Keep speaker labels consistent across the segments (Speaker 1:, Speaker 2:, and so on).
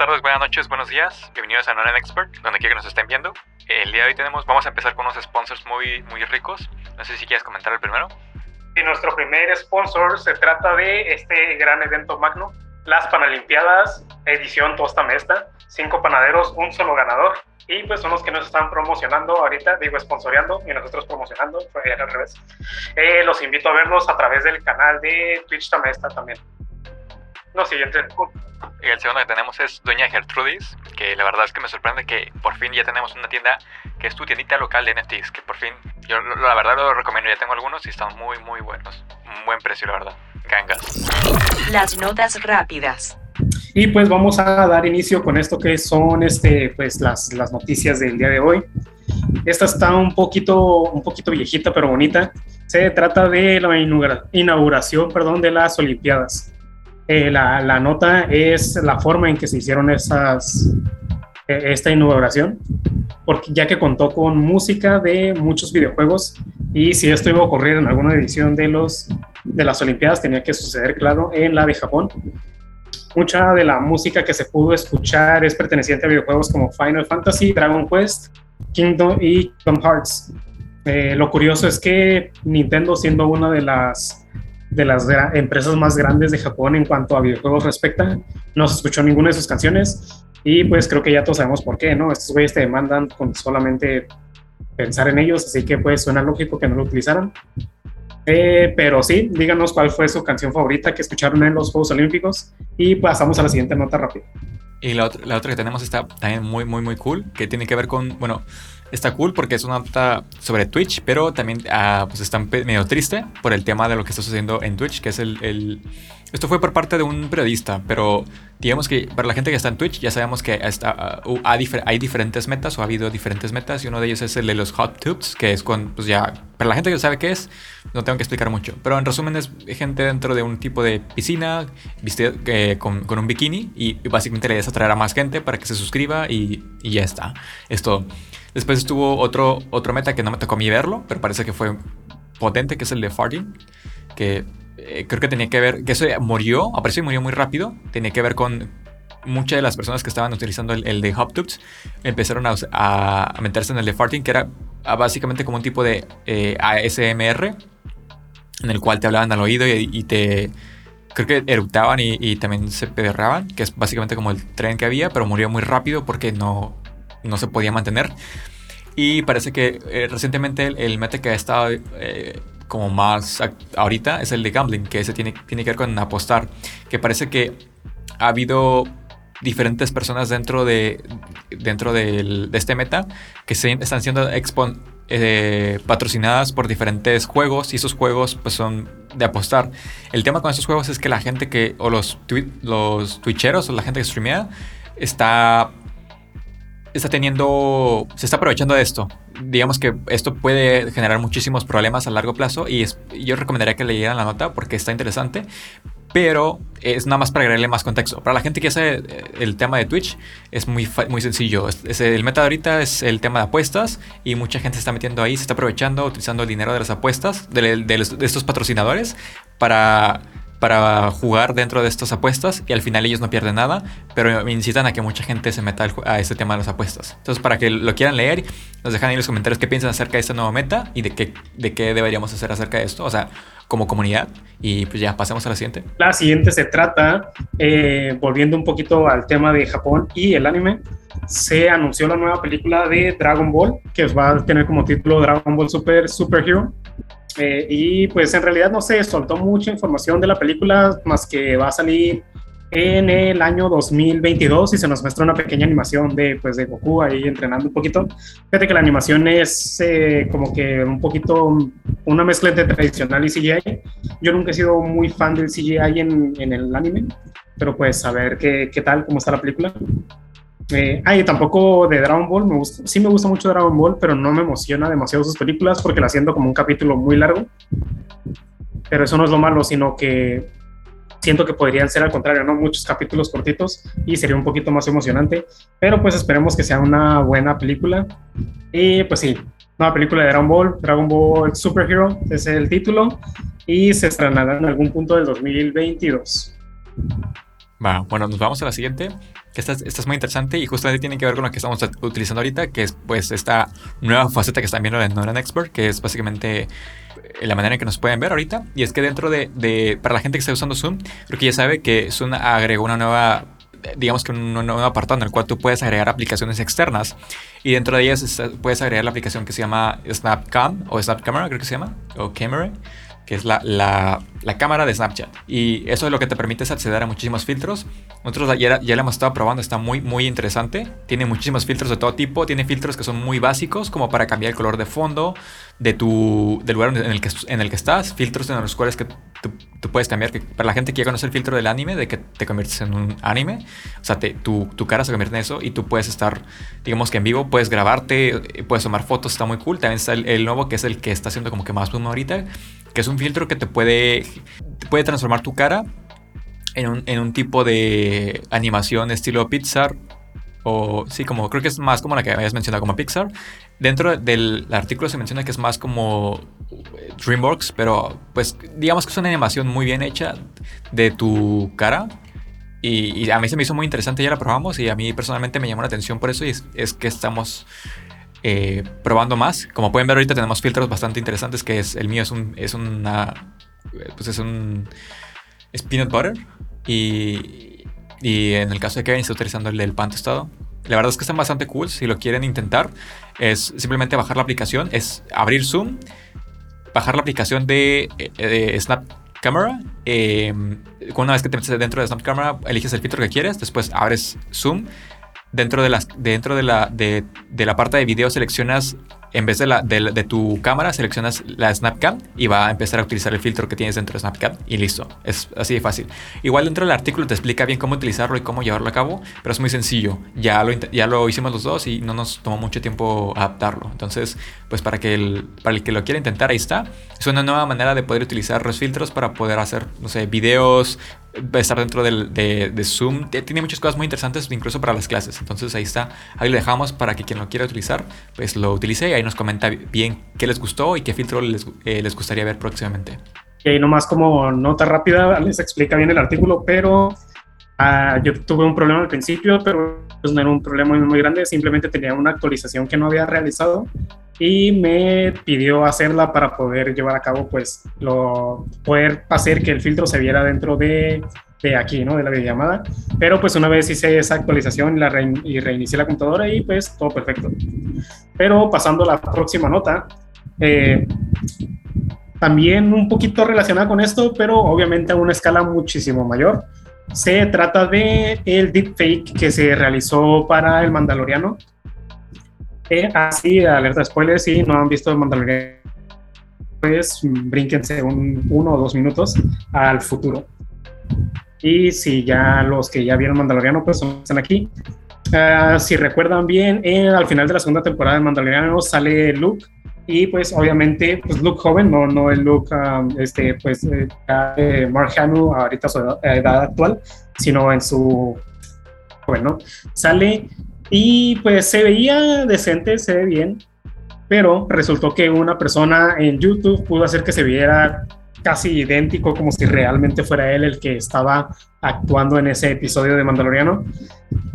Speaker 1: Tardes, buenas noches, buenos días. Bienvenidos a Non Expert, donde quiera que nos estén viendo. El día de hoy tenemos, vamos a empezar con unos sponsors muy, muy ricos. No sé si quieres comentar el primero.
Speaker 2: Y nuestro primer sponsor se trata de este gran evento magno, las Panalimpiadas, edición Tosta Mesta. Cinco panaderos, un solo ganador. Y pues son los que nos están promocionando ahorita, digo, sponsoreando y nosotros promocionando, fue al revés. Eh, los invito a verlos a través del canal de Twitch Tamesta también. Lo siguiente.
Speaker 1: Y el segundo que tenemos es Doña Gertrudis, que la verdad es que me sorprende que por fin ya tenemos una tienda que es tu tiendita local de NFTs, que por fin, yo la verdad lo recomiendo, ya tengo algunos y están muy, muy buenos. Un buen precio, la verdad. Gangas.
Speaker 3: Las notas rápidas.
Speaker 2: Y pues vamos a dar inicio con esto que son este, pues las, las noticias del día de hoy. Esta está un poquito, un poquito viejita, pero bonita. Se trata de la inauguración perdón, de las Olimpiadas. Eh, la, nota es la forma en que se hicieron esas, e, esta inauguración, porque ya que contó con música de muchos videojuegos y si esto iba a ocurrir en alguna edición de, los, de las Olimpiadas tenía que suceder, claro, en la de Japón. Mucha de la música que se pudo escuchar es perteneciente a videojuegos como Final Fantasy, Dragon Quest, Kingdom y Kingdom Hearts. Eh, lo curioso es que Nintendo, siendo una de las de las empresas más grandes de Japón en cuanto a videojuegos respecta. No se escuchó ninguna de sus canciones y pues creo que ya todos sabemos por qué, ¿no? Estos güeyes te demandan con solamente pensar en ellos, así que pues suena lógico que no lo utilizaran. Eh, pero sí, díganos cuál fue su canción favorita que escucharon en los Juegos Olímpicos y pasamos a la siguiente nota rápida.
Speaker 1: Y la, la otra que tenemos está también muy, muy, muy cool, que tiene que ver con, bueno, está cool porque es una nota sobre Twitch, pero también uh, pues está medio triste por el tema de lo que está sucediendo en Twitch, que es el, el, Esto fue por parte de un periodista, pero digamos que para la gente que está en Twitch ya sabemos que está, uh, hay diferentes metas o ha habido diferentes metas y uno de ellos es el de los hot tubes, que es con, pues ya, para la gente que sabe qué es, no tengo que explicar mucho, pero en resumen es gente dentro de un tipo de piscina, viste, eh, con, con, un bikini y, básicamente le idea es atraer a más gente para que se suscriba y, y ya está. Esto... Después estuvo otro, otro meta que no me tocó a mí verlo, pero parece que fue potente, que es el de farting, que eh, creo que tenía que ver, que eso murió, apareció y murió muy rápido, tenía que ver con muchas de las personas que estaban utilizando el, de HubTubes empezaron a, a, meterse en el de farting, que era básicamente como un tipo de eh, ASMR, en el cual te hablaban al oído y, te creo que eructaban y, también se pedorraban, que es básicamente como el tren que había, pero murió muy rápido porque no, no se podía mantener. Y parece que eh, recientemente el, meta que ha estado eh, como más ahorita es el de gambling, que ese tiene, tiene que ver con apostar. Que parece que ha habido diferentes personas dentro de, dentro de este meta que se, están siendo eh, patrocinadas por diferentes juegos y esos juegos pues son de apostar. El tema con estos juegos es que la gente que, o los, los twitcheros o la gente que streamea está está teniendo, se está aprovechando de esto. Digamos que esto puede generar muchísimos problemas a largo plazo y yo recomendaría que leyeran la nota porque está interesante, pero es nada más para agregarle más contexto. Para la gente que hace eh, el tema de Twitch es muy, muy sencillo. El meta de ahorita es el tema de apuestas y mucha gente se está metiendo ahí, se está aprovechando, utilizando el dinero de las apuestas, de estos patrocinadores para para jugar dentro de estas apuestas y al final ellos no pierden nada, pero incitan a que mucha gente se meta a este tema de las apuestas. Entonces, para que lo quieran leer, nos dejan ahí en los comentarios qué piensan acerca de esta nueva meta y de qué, de qué deberíamos hacer acerca de esto, o sea, como comunidad. Y pues ya, pasemos a la siguiente.
Speaker 2: La siguiente se trata, eh, volviendo un poquito al tema de Japón y el anime, se anunció la nueva película de Dragon Ball, que va a tener como título Dragon Ball Super Superhero. Eh, y pues en realidad no se soltó mucha información de la película, más que va a salir en el año 2022 y se nos muestra una pequeña animación de, pues, de Goku ahí entrenando un poquito. Fíjate que la animación es eh, como que un poquito una mezcla entre tradicional y CGI. Yo nunca he sido muy fan del CGI en, en el anime, pero pues a ver qué, qué tal, cómo está la película. Eh, ah, y tampoco de Dragon Ball, me gusta, sí me gusta mucho Dragon Ball, pero no me emociona demasiado sus películas porque la siento como un capítulo muy largo. Pero eso no es lo malo, sino que siento que podrían ser al contrario, ¿no? Muchos capítulos cortitos y sería un poquito más emocionante. Pero pues esperemos que sea una buena película. Y pues sí, nueva película de Dragon Ball, Dragon Ball Superhero, es el título, y se estrenará en algún punto del 2022.
Speaker 1: Va, bueno, nos vamos a la siguiente, que esta, esta, es muy interesante y justamente tiene que ver con lo que estamos utilizando ahorita, que es pues esta nueva faceta que están viendo en Noran Expert, que es básicamente eh, la manera en que nos pueden ver ahorita. Y es que dentro de, de, para la gente que está usando Zoom, creo que ya sabe que Zoom agregó una nueva digamos que un nuevo apartado en el cual tú puedes agregar aplicaciones externas y dentro de ellas puedes agregar la aplicación que se llama SnapCam o SnapCamera creo que se llama o Camera que es la, la, la, cámara de Snapchat. Y eso es lo que te permite acceder a muchísimos filtros. Nosotros ya, ya lo hemos estado probando, está muy, muy interesante. Tiene muchísimos filtros de todo tipo. Tiene filtros que son muy básicos, como para cambiar el color de fondo de tu, del lugar en el, que, en el que estás. Filtros en los cuales que tú, puedes cambiar. Que para la gente que quiere conocer el filtro del anime, de que te conviertes en un anime. O sea, te, tu, tu, cara se convierte en eso y tú puedes estar, digamos que en vivo, puedes grabarte, puedes tomar fotos, está muy cool. También está el, el nuevo que es el que está haciendo como que más boom ahorita que es un filtro que te puede, puede transformar tu cara en un, en un, tipo de animación estilo Pixar. O sí, como creo que es más como la que habías mencionado como Pixar. Dentro del artículo se menciona que es más como DreamWorks, pero pues digamos que es una animación muy bien hecha de tu cara. Y, a mí se me hizo muy interesante, ya la probamos y a mí personalmente me llamó la atención por eso y es que estamos eh, probando más. Como pueden ver ahorita tenemos filtros bastante interesantes que es el mío es un es una pues es un es peanut butter y, y en el caso de Kevin está utilizando el del pan tostado. La verdad es que están bastante cool. Si lo quieren intentar, es simplemente bajar la aplicación, es abrir Zoom, bajar la aplicación de, eh, Snap Camera. Eh, una vez que te metes dentro de Snap Camera, eliges el filtro que quieres, después abres Zoom dentro de, las, dentro de, la, de, de la parte de video seleccionas en vez de, la, de, tu cámara, seleccionas la Snapcam y va a empezar a utilizar el filtro que tienes dentro de Snapcam y listo. Es así de fácil. Igual dentro del artículo te explica bien cómo utilizarlo y cómo llevarlo a cabo, pero es muy sencillo. Ya lo, ya lo hicimos los dos y no nos tomó mucho tiempo adaptarlo. Entonces, pues para, que el, para el que lo quiera intentar, ahí está. Es una nueva manera de poder utilizar los filtros para poder hacer, no sé, videos, estar dentro del, de, de, Zoom. Tiene muchas cosas muy interesantes, incluso para las clases. Entonces ahí está. Ahí lo dejamos para que quien lo quiera utilizar, pues lo utilice y nos comenta bien qué les gustó y qué filtro les, eh, les gustaría ver próximamente.
Speaker 2: Y ahí nomás como nota rápida, les explica bien el artículo, pero ah, yo tuve un problema al principio, pero pues no era un problema muy, muy grande, simplemente tenía una actualización que no había realizado y me pidió hacerla para poder llevar a cabo, pues, lo, poder hacer que el filtro se viera dentro de de aquí, ¿no? De la videollamada. Pero pues una vez hice esa actualización la y reinicié la computadora y pues todo perfecto. Pero pasando a la próxima nota, eh, también un poquito relacionada con esto, pero obviamente a una escala muchísimo mayor. Se trata de el deepfake que se realizó para el Mandaloriano. Eh, así, alerta spoiler, si no han visto el Mandaloriano, pues brínquense un, uno o dos minutos al futuro. Y si ya los que ya vieron Mandaloriano, pues están aquí. Uh, si recuerdan bien, eh, al final de la segunda temporada de Mandaloriano sale Luke y pues obviamente pues Luke joven, no, no el Luke um, este, pues, eh, Mark Hamill ahorita su edad, actual, sino en su bueno, sale y pues se veía decente, se ve bien, pero resultó que una persona en YouTube pudo hacer que se viera casi idéntico, como si realmente fuera él el que estaba actuando en ese episodio de Mandaloriano.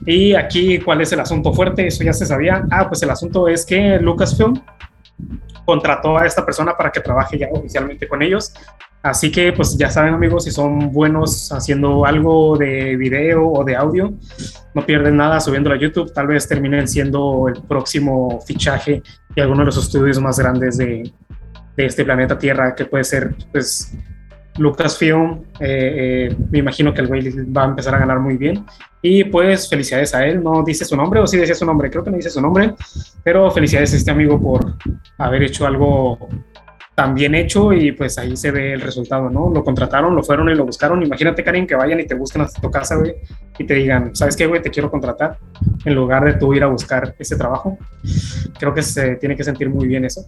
Speaker 2: Y aquí, ¿cuál es el asunto fuerte? Eso ya se sabía. Ah, pues el asunto es que Lucasfilm contrató a esta persona para que trabaje ya oficialmente con ellos. Así que, pues ya saben, amigos, si son buenos haciendo algo de video o de audio, no pierden nada subiéndolo a YouTube. Tal vez terminen siendo el próximo fichaje de alguno de los estudios más grandes de, de este planeta Tierra, que puede ser, pues, Lucasfilm. Eh, eh, me imagino que el güey va a empezar a ganar muy bien. Y pues, felicidades a él. No dice su nombre, o sí decía su nombre, creo que no dice su nombre, pero felicidades a este amigo por haber hecho algo tan bien hecho y pues ahí se ve el resultado, ¿no? Lo contrataron, lo fueron y lo buscaron. Imagínate, Karin, que vayan y te busquen hasta tu casa, güey, y te digan, ¿sabes qué, güey? Te quiero contratar, en lugar de tú ir a buscar ese trabajo. Creo que se tiene que sentir muy bien eso.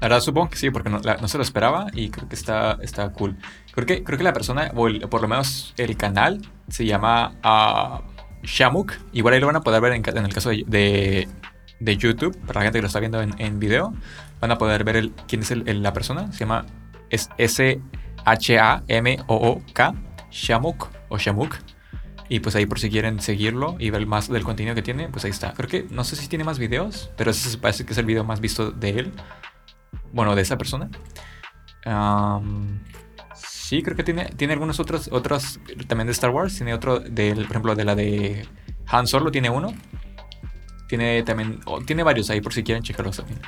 Speaker 1: La verdad supongo que sí, porque no, se lo esperaba y creo que está, está cool. Creo que, creo que la persona, o por lo menos el canal, se llama uh, Shamuk. Igual ahí lo van a poder ver en, el caso de, de, YouTube, para la gente que lo está viendo en, en video. Van a poder ver el, quién es el, la persona. Se llama S-H-A-M-O-O-K, Shamuk o Shamuk. Y pues ahí por si quieren seguirlo y ver más del contenido que tiene, pues ahí está. Creo que no sé si tiene más videos, pero ese parece que es el video más visto de él. Bueno, de esa persona. sí, creo que tiene, tiene algunos otros, otros también de Star Wars. Tiene otro, del, por ejemplo, de la de Han Solo, tiene uno. Tiene también, tiene varios ahí por si quieren checarlos también.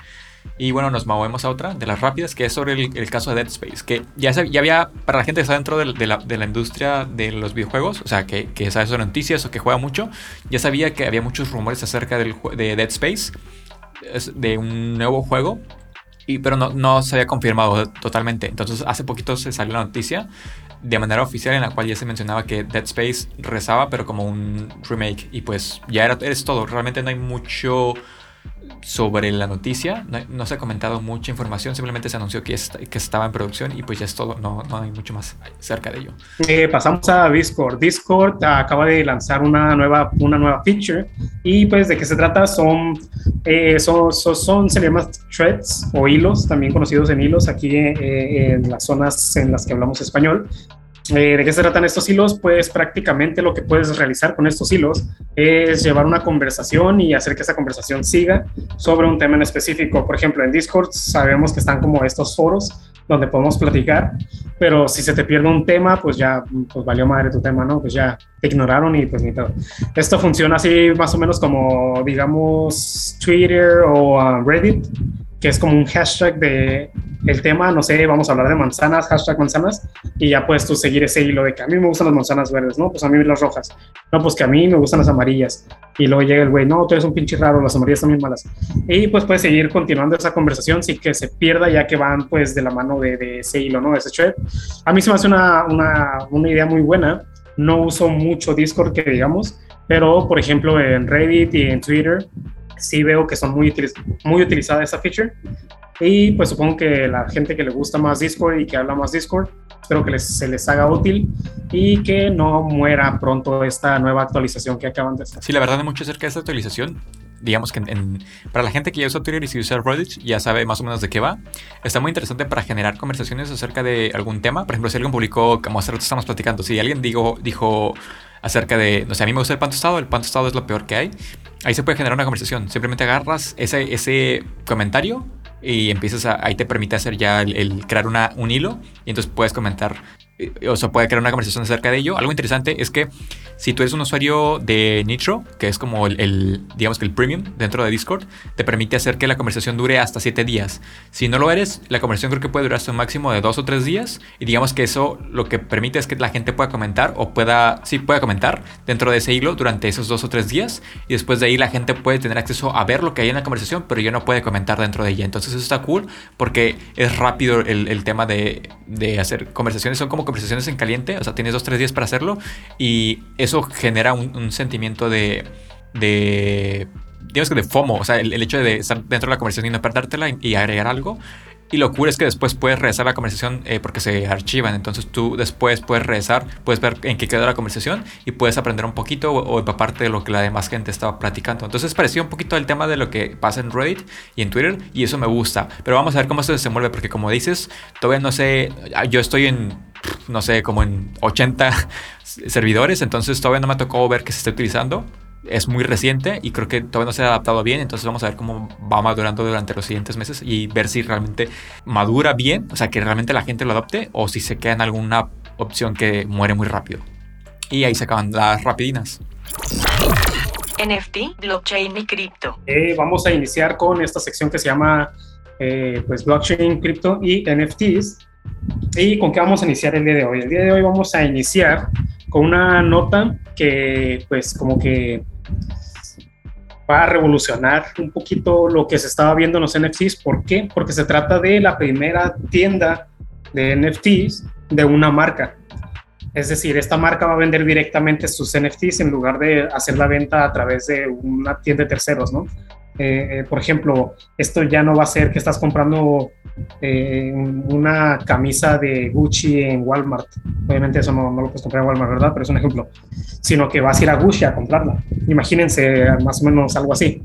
Speaker 1: Y bueno, nos movemos a otra de las rápidas, que es sobre el, caso de Dead Space. Que ya, ya había, para la gente que está dentro de, la, de, la, industria de los videojuegos, o sea, que, que sabe sobre noticias o que juega mucho, ya sabía que había muchos rumores acerca del, de Dead Space, de un nuevo juego. Y, pero no, no se había confirmado totalmente. Entonces, hace poquito se salió la noticia de manera oficial en la cual ya se mencionaba que Dead Space rezaba, pero como un remake. Y pues ya era, es todo. Realmente no hay mucho sobre la noticia. No, se ha comentado mucha información, simplemente se anunció que, que estaba en producción y pues ya es todo, no, no hay mucho más cerca de ello.
Speaker 2: Eh, pasamos a Discord. Discord acaba de lanzar una nueva, una nueva feature y pues de qué se trata son, eh, son, son, llama threads o hilos, también conocidos en hilos aquí eh, en las zonas en las que hablamos español. Eh, ¿De qué se tratan estos hilos? Pues prácticamente lo que puedes realizar con estos hilos es llevar una conversación y hacer que esa conversación siga sobre un tema en específico. Por ejemplo, en Discord sabemos que están como estos foros donde podemos platicar, pero si se te pierde un tema, pues ya, pues valió madre tu tema, ¿no? Pues ya te ignoraron y pues ni todo. Esto funciona así más o menos como, digamos, Twitter o uh, Reddit, que es como un hashtag de el tema, no sé, vamos a hablar de manzanas, hashtag manzanas, y ya puedes tú seguir ese hilo de que a mí me gustan las manzanas verdes, ¿no? Pues a mí las rojas, no, pues que a mí me gustan las amarillas, y luego llega el güey, no, tú eres un pinche raro, las amarillas muy malas, y pues puedes seguir continuando esa conversación sin que se pierda ya que van pues de la mano de, de ese hilo, ¿no? De ese thread. A mí se me hace una, una, una idea muy buena, no uso mucho Discord que digamos, pero por ejemplo en Reddit y en Twitter sí veo que son muy, muy utilizada esa feature. Y pues supongo que la gente que le gusta más Discord y que habla más Discord, espero que les, se les haga útil y que no muera pronto esta nueva actualización que acaban de hacer.
Speaker 1: Sí, la verdad, mucho acerca de esta actualización. Digamos que para la gente que ya usa Twitter y si usa Reddit ya sabe más o menos de qué va. Está muy interesante para generar conversaciones acerca de algún tema. Por ejemplo, si alguien publicó, como hace rato estamos platicando, si alguien dijo, dijo acerca de, no sé, a mí me gusta el pan tostado, el pan tostado es lo peor que hay. Ahí se puede generar una conversación. Simplemente agarras ese, ese comentario y empiezas a, ahí te permite hacer ya el, crear una, un hilo y entonces puedes comentar o sea, puede crear una conversación acerca de ello. Algo interesante es que si tú eres un usuario de Nitro, que es como el, digamos que el premium dentro de Discord, te permite hacer que la conversación dure hasta 7 días. Si no lo eres, la conversación creo que puede durar hasta un máximo de 2 o 3 días y digamos que eso lo que permite es que la gente pueda comentar o pueda, sí, pueda comentar dentro de ese hilo durante esos 2 o 3 días y después de ahí la gente puede tener acceso a ver lo que hay en la conversación, pero ya no puede comentar dentro de ella. Entonces eso está cool porque es rápido el, el tema de, de hacer conversaciones, son como conversaciones en caliente, o sea, tienes dos, tres días para hacerlo y eso genera un, sentimiento de, de, digamos que de FOMO, o sea, el, hecho de estar dentro de la conversación y no perdértela y agregar algo y lo cool es que después puedes regresar la conversación eh, porque se archivan. Entonces tú después puedes regresar, puedes ver en qué quedó la conversación y puedes aprender un poquito o, empaparte de lo que la demás gente estaba platicando. Entonces pareció un poquito el tema de lo que pasa en Reddit y en Twitter y eso me gusta. Pero vamos a ver cómo se mueve porque como dices, todavía no sé, yo estoy en, no sé, como en 80 servidores, entonces todavía no me tocó ver que se está utilizando es muy reciente y creo que todavía no se ha adaptado bien, entonces vamos a ver cómo va madurando durante los siguientes meses y ver si realmente madura bien, o sea, que realmente la gente lo adopte o si se queda en alguna opción que muere muy rápido. Y ahí se acaban las rapidinas.
Speaker 3: NFT, blockchain y cripto.
Speaker 2: Eh, vamos a iniciar con esta sección que se llama eh, pues blockchain, cripto y NFTs. ¿Y con qué vamos a iniciar el día de hoy? El día de hoy vamos a iniciar con una nota que pues como que va a revolucionar un poquito lo que se estaba viendo en los NFTs. ¿Por qué? Porque se trata de la primera tienda de NFTs de una marca. Es decir, esta marca va a vender directamente sus NFTs en lugar de hacer la venta a través de una tienda de terceros, ¿no? Eh, eh, por ejemplo, esto ya no va a ser que estás comprando eh, una camisa de Gucci en Walmart. Obviamente eso no, no, lo puedes comprar en Walmart, ¿verdad? Pero es un ejemplo. Sino que vas a ir a Gucci a comprarla. Imagínense más o menos algo así.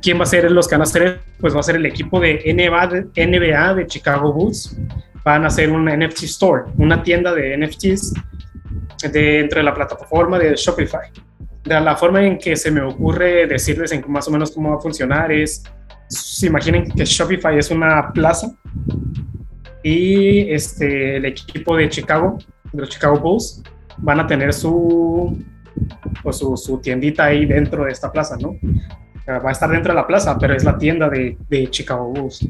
Speaker 2: ¿Quién va a ser los que van a hacer? Pues va a ser el equipo de NBA, de Chicago Bulls. Van a hacer un NFT store, una tienda de NFTs dentro de la plataforma de Shopify. De la forma en que se me ocurre decirles en más o menos cómo va a funcionar es, se imaginen que Shopify es una plaza y este, el equipo de Chicago, de los Chicago Bulls, van a tener su, pues su, su, tiendita ahí dentro de esta plaza, ¿no? Va a estar dentro de la plaza, pero es la tienda de, de Chicago Bulls.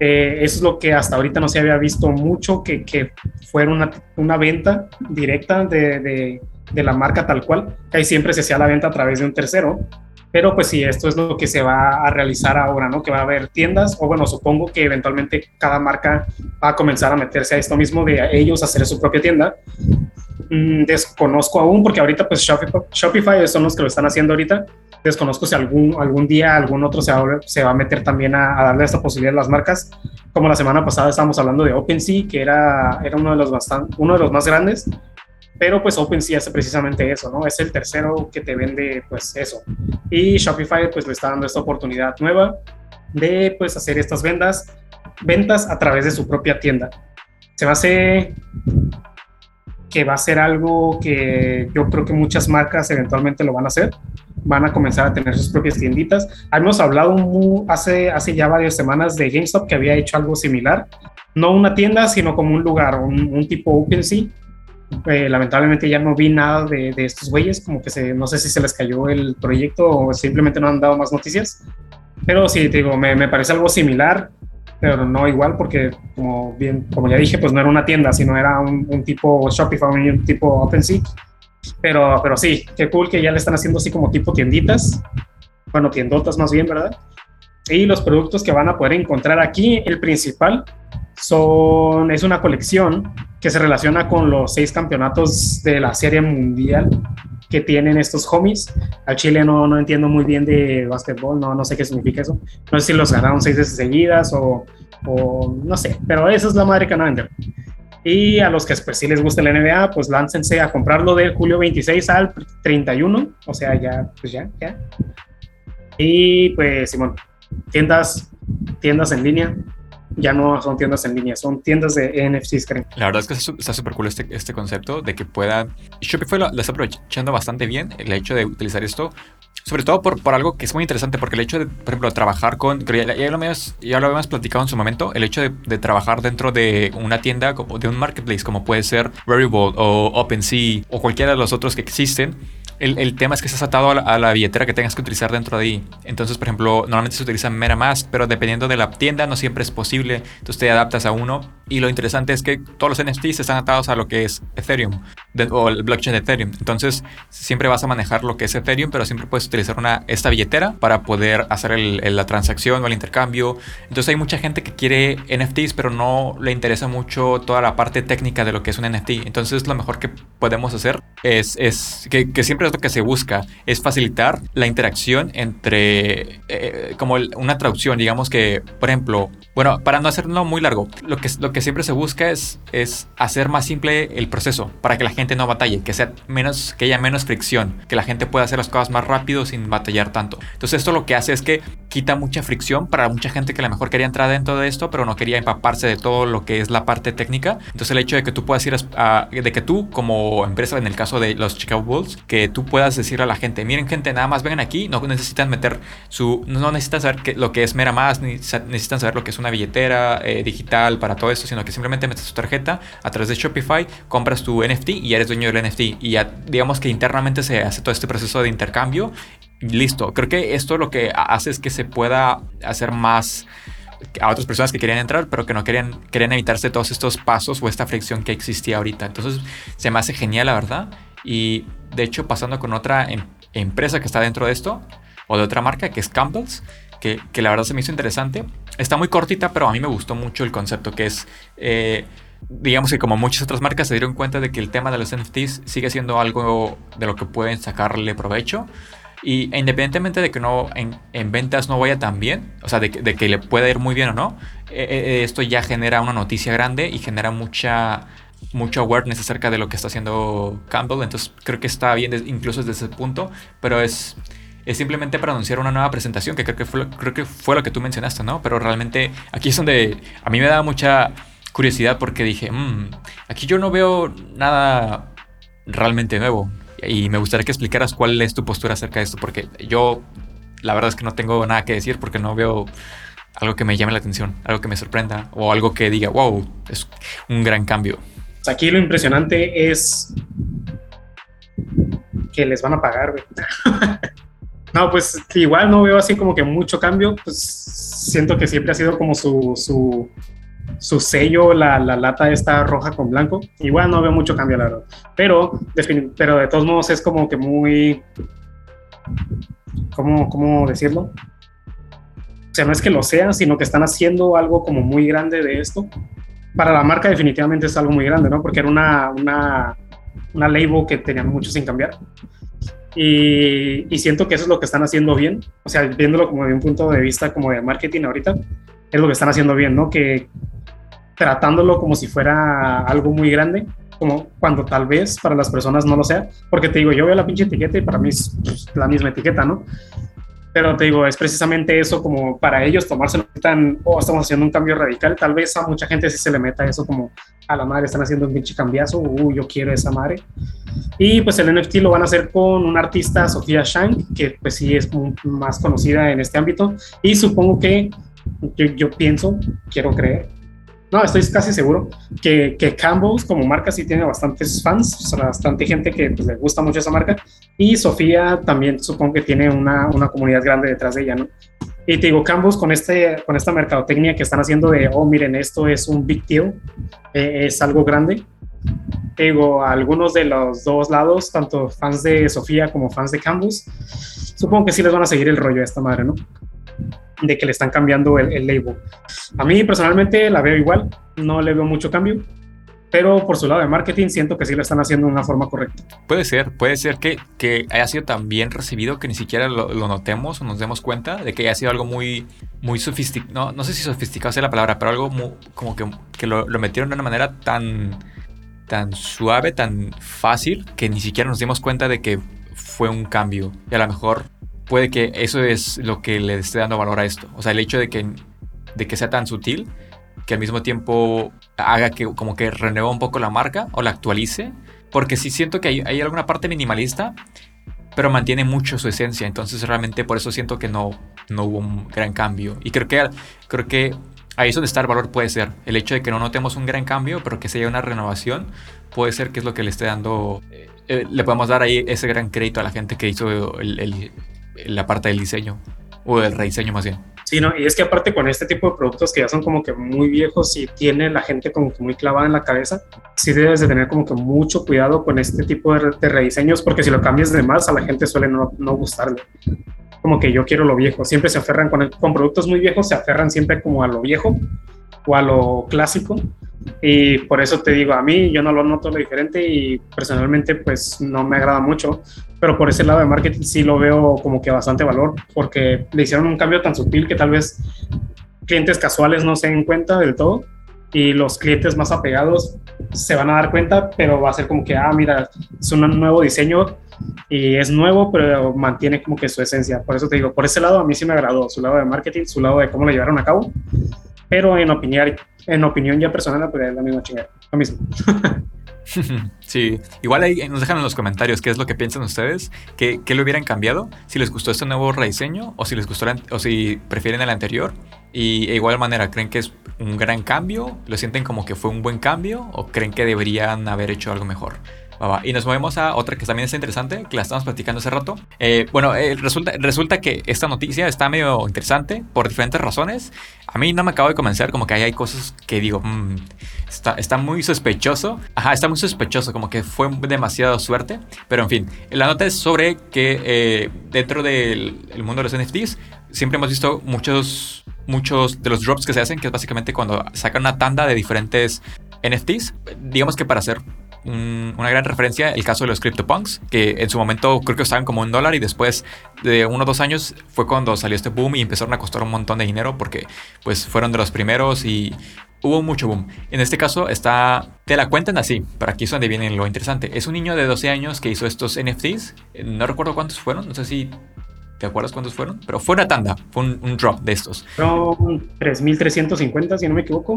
Speaker 2: Eh, eso es lo que hasta ahorita no se había visto mucho, que, que fuera una, una venta directa de, de, de, la marca tal cual, que ahí siempre se hacía la venta a través de un tercero. Pero pues sí, esto es lo que se va a realizar ahora, ¿no? Que va a haber tiendas, o bueno, supongo que eventualmente cada marca va a comenzar a meterse a esto mismo de ellos hacer su propia tienda. Mm, desconozco aún, porque ahorita pues Shopify, Shopify son los que lo están haciendo ahorita. Desconozco si algún, algún día algún otro se va, se va a meter también a, a, darle esta posibilidad a las marcas. Como la semana pasada estábamos hablando de OpenSea, que era, era uno, de los bastan, uno de los más grandes, pero pues OpenSea hace precisamente eso, ¿no? Es el tercero que te vende pues eso. Y Shopify pues le está dando esta oportunidad nueva de pues hacer estas ventas, ventas a través de su propia tienda. Se va a hacer que va a ser algo que yo creo que muchas marcas eventualmente lo van a hacer. Van a comenzar a tener sus propias tienditas. Habíamos hablado muy, hace, hace ya varias semanas de GameStop que había hecho algo similar. No una tienda, sino como un lugar, un, un tipo OpenSea. Eh, lamentablemente ya no vi nada de, de estos güeyes, como que se, no sé si se les cayó el proyecto o simplemente no han dado más noticias. Pero sí, te digo, me, me parece algo similar pero no igual porque como bien como ya dije pues no era una tienda sino era un, un tipo Shopify un tipo OpenSea. Pero pero sí qué cool que ya le están haciendo así como tipo tienditas. Bueno tiendotas más bien verdad y los productos que van a poder encontrar aquí el principal son es una colección que se relaciona con los seis campeonatos de la serie mundial que tienen estos homies. Al Chile no, no entiendo muy bien de básquetbol, no, no sé qué significa eso. No sé si los ganaron seis veces seguidas o, o no sé, pero esa es la madre que a vender. Y a los que pues, sí les gusta la NBA, pues láncense a comprarlo de julio 26 al 31, o sea, ya, pues ya, ya. Y pues, Simón, tiendas, tiendas en línea, ya no son tiendas en línea, son tiendas de NFTs, creo.
Speaker 1: La verdad es que está súper cool este, este concepto de que pueda... Shopify lo, lo, está aprovechando bastante bien el hecho de utilizar esto, sobre todo por, por algo que es muy interesante, porque el hecho de, por ejemplo, trabajar con... Ya, ya, lo, habíamos, ya lo habíamos platicado en su momento, el hecho de, trabajar dentro de una tienda, como de un marketplace, como puede ser Variable o OpenSea o cualquiera de los otros que existen, el, el, tema es que estás atado a la, a la, billetera que tengas que utilizar dentro de ahí. Entonces, por ejemplo, normalmente se utiliza MetaMask, pero dependiendo de la tienda no siempre es posible. Entonces te adaptas a uno. Y lo interesante es que todos los NFTs están atados a lo que es Ethereum de, o el blockchain de Ethereum. Entonces, siempre vas a manejar lo que es Ethereum, pero siempre puedes utilizar una, esta billetera para poder hacer el, el, la transacción o el intercambio. Entonces, hay mucha gente que quiere NFTs, pero no le interesa mucho toda la parte técnica de lo que es un NFT. Entonces, lo mejor que podemos hacer es, es que, que siempre lo que se busca es facilitar la interacción entre, eh, como el, una traducción, digamos que, por ejemplo, bueno, para no hacerlo muy largo, lo que, lo que siempre se busca es, es hacer más simple el proceso para que la gente no batalle, que, sea menos, que haya menos fricción, que la gente pueda hacer las cosas más rápido sin batallar tanto. Entonces esto lo que hace es que quita mucha fricción para mucha gente que a lo mejor quería entrar dentro de esto, pero no quería empaparse de todo lo que es la parte técnica. Entonces el hecho de que tú puedas ir a, de que tú como empresa, en el caso de los Chicago Bulls, que tú puedas decirle a la gente, miren gente, nada más vengan aquí, no necesitan meter su, no necesitan saber que, lo que es mera más, ni necesitan saber lo que es una billetera eh, digital para todo sino que simplemente metes tu tarjeta a través de Shopify, compras tu NFT y eres dueño del NFT. Y ya digamos que internamente se hace todo este proceso de intercambio. Listo, creo que esto lo que hace es que se pueda hacer más a otras personas que querían entrar, pero que no querían, querían evitarse todos estos pasos o esta fricción que existía ahorita. Entonces se me hace genial, la verdad. Y de hecho, pasando con otra em empresa que está dentro de esto, o de otra marca, que es Campbell's, que, que, la verdad se me hizo interesante. Está muy cortita, pero a mí me gustó mucho el concepto, que es, eh, digamos que como muchas otras marcas se dieron cuenta de que el tema de los NFTs sigue siendo algo de lo que pueden sacarle provecho. Y independientemente de que no en, en, ventas no vaya tan bien, o sea, de, de que le pueda ir muy bien o no, eh, esto ya genera una noticia grande y genera mucha mucho awareness acerca de lo que está haciendo Campbell. Entonces creo que está bien incluso desde ese punto. Pero es, es simplemente para anunciar una nueva presentación, que creo que, fue, creo que fue lo que tú mencionaste, ¿no? Pero realmente aquí es donde a mí me da mucha curiosidad porque dije, mmm, aquí yo no veo nada realmente nuevo. Y me gustaría que explicaras cuál es tu postura acerca de esto, porque yo la verdad es que no tengo nada que decir porque no veo algo que me llame la atención, algo que me sorprenda o algo que diga, wow, es un gran cambio.
Speaker 2: Aquí lo impresionante es que les van a pagar, no, pues igual no veo así como que mucho cambio, pues siento que siempre ha sido como su, su, su sello, la, la, lata esta roja con blanco. Igual no veo mucho cambio, la verdad. Pero, pero de todos modos es como que muy... ¿Cómo, cómo decirlo? O sea, no es que lo sean, sino que están haciendo algo como muy grande de esto. Para la marca definitivamente es algo muy grande, ¿no? Porque era una, una, una label que tenían mucho sin cambiar. Y, siento que eso es lo que están haciendo bien. O sea, viéndolo como de un punto de vista como de marketing ahorita, es lo que están haciendo bien, ¿no? Que tratándolo como si fuera algo muy grande, como cuando tal vez para las personas no lo sea, porque te digo, yo veo la pinche etiqueta y para mí es pues, la misma etiqueta, ¿no? Pero te digo, es precisamente eso como para ellos tomárselo tan, oh, estamos haciendo un cambio radical. Tal vez a mucha gente sí se le meta eso como a la madre, están haciendo un pinche cambiazo, uh, yo quiero esa madre. Y pues el NFT lo van a hacer con una artista, Sofía Shank, que pues sí es más conocida en este ámbito. Y supongo que yo, yo pienso, quiero creer, no, estoy casi seguro que, que Campbell's como marca sí tiene bastantes fans, bastante gente que pues, le gusta mucho esa marca. Y Sofía también supongo que tiene una, una comunidad grande detrás de ella, ¿no? Y te digo, Campbell's con, este, con esta mercadotecnia que están haciendo de, oh, miren, esto es un big deal, eh, es algo grande. Te digo, algunos de los dos lados, tanto fans de Sofía como fans de Campbell's, supongo que sí les van a seguir el rollo a esta madre, ¿no? De que le están cambiando el, label. A mí personalmente la veo igual, no le veo mucho cambio, pero por su lado de marketing siento que sí lo están haciendo de una forma correcta.
Speaker 1: Puede ser, puede ser que, que haya sido tan bien recibido que ni siquiera lo, notemos o nos demos cuenta de que haya sido algo muy, muy sofisticado, no, no sé si sofisticado sea la palabra, pero algo como que, que lo, lo, metieron de una manera tan, tan suave, tan fácil, que ni siquiera nos dimos cuenta de que fue un cambio. Y a lo mejor puede que eso es lo que le esté dando valor a esto. O sea, el hecho de que, de que sea tan sutil que al mismo tiempo haga que como que renueva un poco la marca o la actualice. Porque sí siento que hay, alguna parte minimalista, pero mantiene mucho su esencia. Entonces realmente por eso siento que no, no hubo un gran cambio. Y creo que, creo que ahí es donde está el valor puede ser. El hecho de que no notemos un gran cambio, pero que sea una renovación, puede ser que es lo que le esté dando... Eh, eh, le podemos dar ahí ese gran crédito a la gente que hizo el, la parte del diseño o del rediseño más bien.
Speaker 2: Sí, no, y es que aparte con este tipo de productos que ya son como que muy viejos y tiene la gente como que muy clavada en la cabeza, sí debes de tener como que mucho cuidado con este tipo de, rediseños porque si lo cambias de más a la gente suele no, no gustarle. Como que yo quiero lo viejo, siempre se aferran con, con productos muy viejos, se aferran siempre como a lo viejo o a lo clásico. Y por eso te digo, a mí yo no lo noto lo diferente y personalmente pues no me agrada mucho, pero por ese lado de marketing sí lo veo como que bastante valor, porque le hicieron un cambio tan sutil que tal vez clientes casuales no se den cuenta del todo y los clientes más apegados se van a dar cuenta, pero va a ser como que, ah, mira, es un nuevo diseño y es nuevo, pero mantiene como que su esencia. Por eso te digo, por ese lado a mí sí me agradó, su lado de marketing, su lado de cómo lo llevaron a cabo pero en opinión, en opinión ya personal, pues es la misma chingada, lo mismo.
Speaker 1: Sí, igual ahí nos dejan en los comentarios qué es lo que piensan ustedes, qué, qué le hubieran cambiado, si les gustó este nuevo rediseño o si les gustó o si prefieren el anterior. Y de igual manera, ¿creen que es un gran cambio? ¿Lo sienten como que fue un buen cambio? ¿O creen que deberían haber hecho algo mejor? Y nos movemos a otra que también está interesante, que la estamos platicando hace rato. Eh, bueno, eh, resulta, resulta que esta noticia está medio interesante por diferentes razones. A mí no me acabo de convencer, como que ahí hay cosas que digo, mm, está, está muy sospechoso. Ajá, está muy sospechoso, como que fue demasiado suerte. Pero en fin, la nota es sobre que eh, dentro del mundo de los NFTs siempre hemos visto muchos, muchos de los drops que se hacen, que es básicamente cuando sacan una tanda de diferentes NFTs, digamos que para hacer una gran referencia el caso de los CryptoPunks, que en su momento creo que estaban como un dólar y después de uno o dos años fue cuando salió este boom y empezaron a costar un montón de dinero porque pues fueron de los primeros y hubo mucho boom. En este caso está, te la cuentan así, pero aquí es donde viene lo interesante. Es un niño de 12 años que hizo estos NFTs, no recuerdo cuántos fueron, no sé si ¿Te acuerdas cuántos fueron? Pero fue una tanda, fue un, drop de estos.
Speaker 2: Son 3.350, si no me equivoco.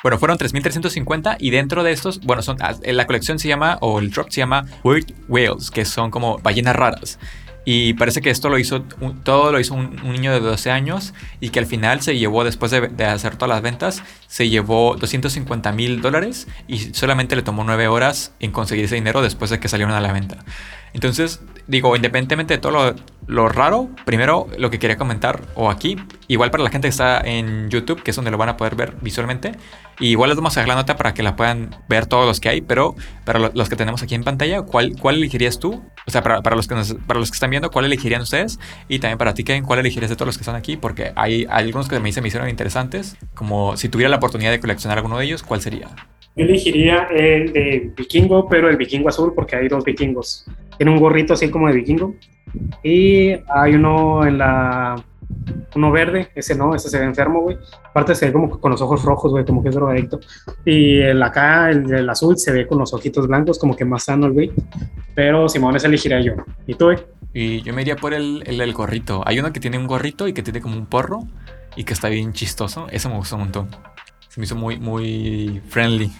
Speaker 1: Bueno, fueron 3.350 y dentro de estos, bueno, son, ah, la colección se llama, o el drop se llama Weird Whales, que son como ballenas raras. Y parece que esto lo hizo, todo lo hizo un, niño de 12 años y que al final se llevó, después de, hacer todas las ventas, se llevó 250 mil dólares y solamente le tomó 9 horas en conseguir ese dinero después de que salieron a la venta. Entonces, digo, independientemente de todo lo, raro, primero lo que quería comentar, o aquí, igual para la gente que está en YouTube, que es donde lo van a poder ver visualmente, igual les vamos a dejar la nota para que la puedan ver todos los que hay, pero para los que tenemos aquí en pantalla, ¿cuál, elegirías tú? O sea, para, los que para los que están viendo, ¿cuál elegirían ustedes? Y también para ti, Kevin, ¿cuál elegirías de todos los que están aquí? Porque hay, hay algunos que me, se me hicieron interesantes, como si tuviera la oportunidad de coleccionar alguno de ellos, ¿cuál sería?
Speaker 2: Yo elegiría el de vikingo, pero el vikingo azul, porque hay dos vikingos. Tiene un gorrito así como de vikingo. Y hay uno en la. Uno verde, ese no, ese se ve enfermo, güey. Aparte se ve como con los ojos rojos, güey, como que es drogadicto. Y el acá, el del azul, se ve con los ojitos blancos, como que más sano el güey. Pero Simón, ese elegiría yo. ¿Y tú, güey?
Speaker 1: Y yo me iría por el, el, el gorrito. Hay uno que tiene un gorrito y que tiene como un porro y que está bien chistoso. Ese me gustó un montón. Se me hizo muy, muy friendly.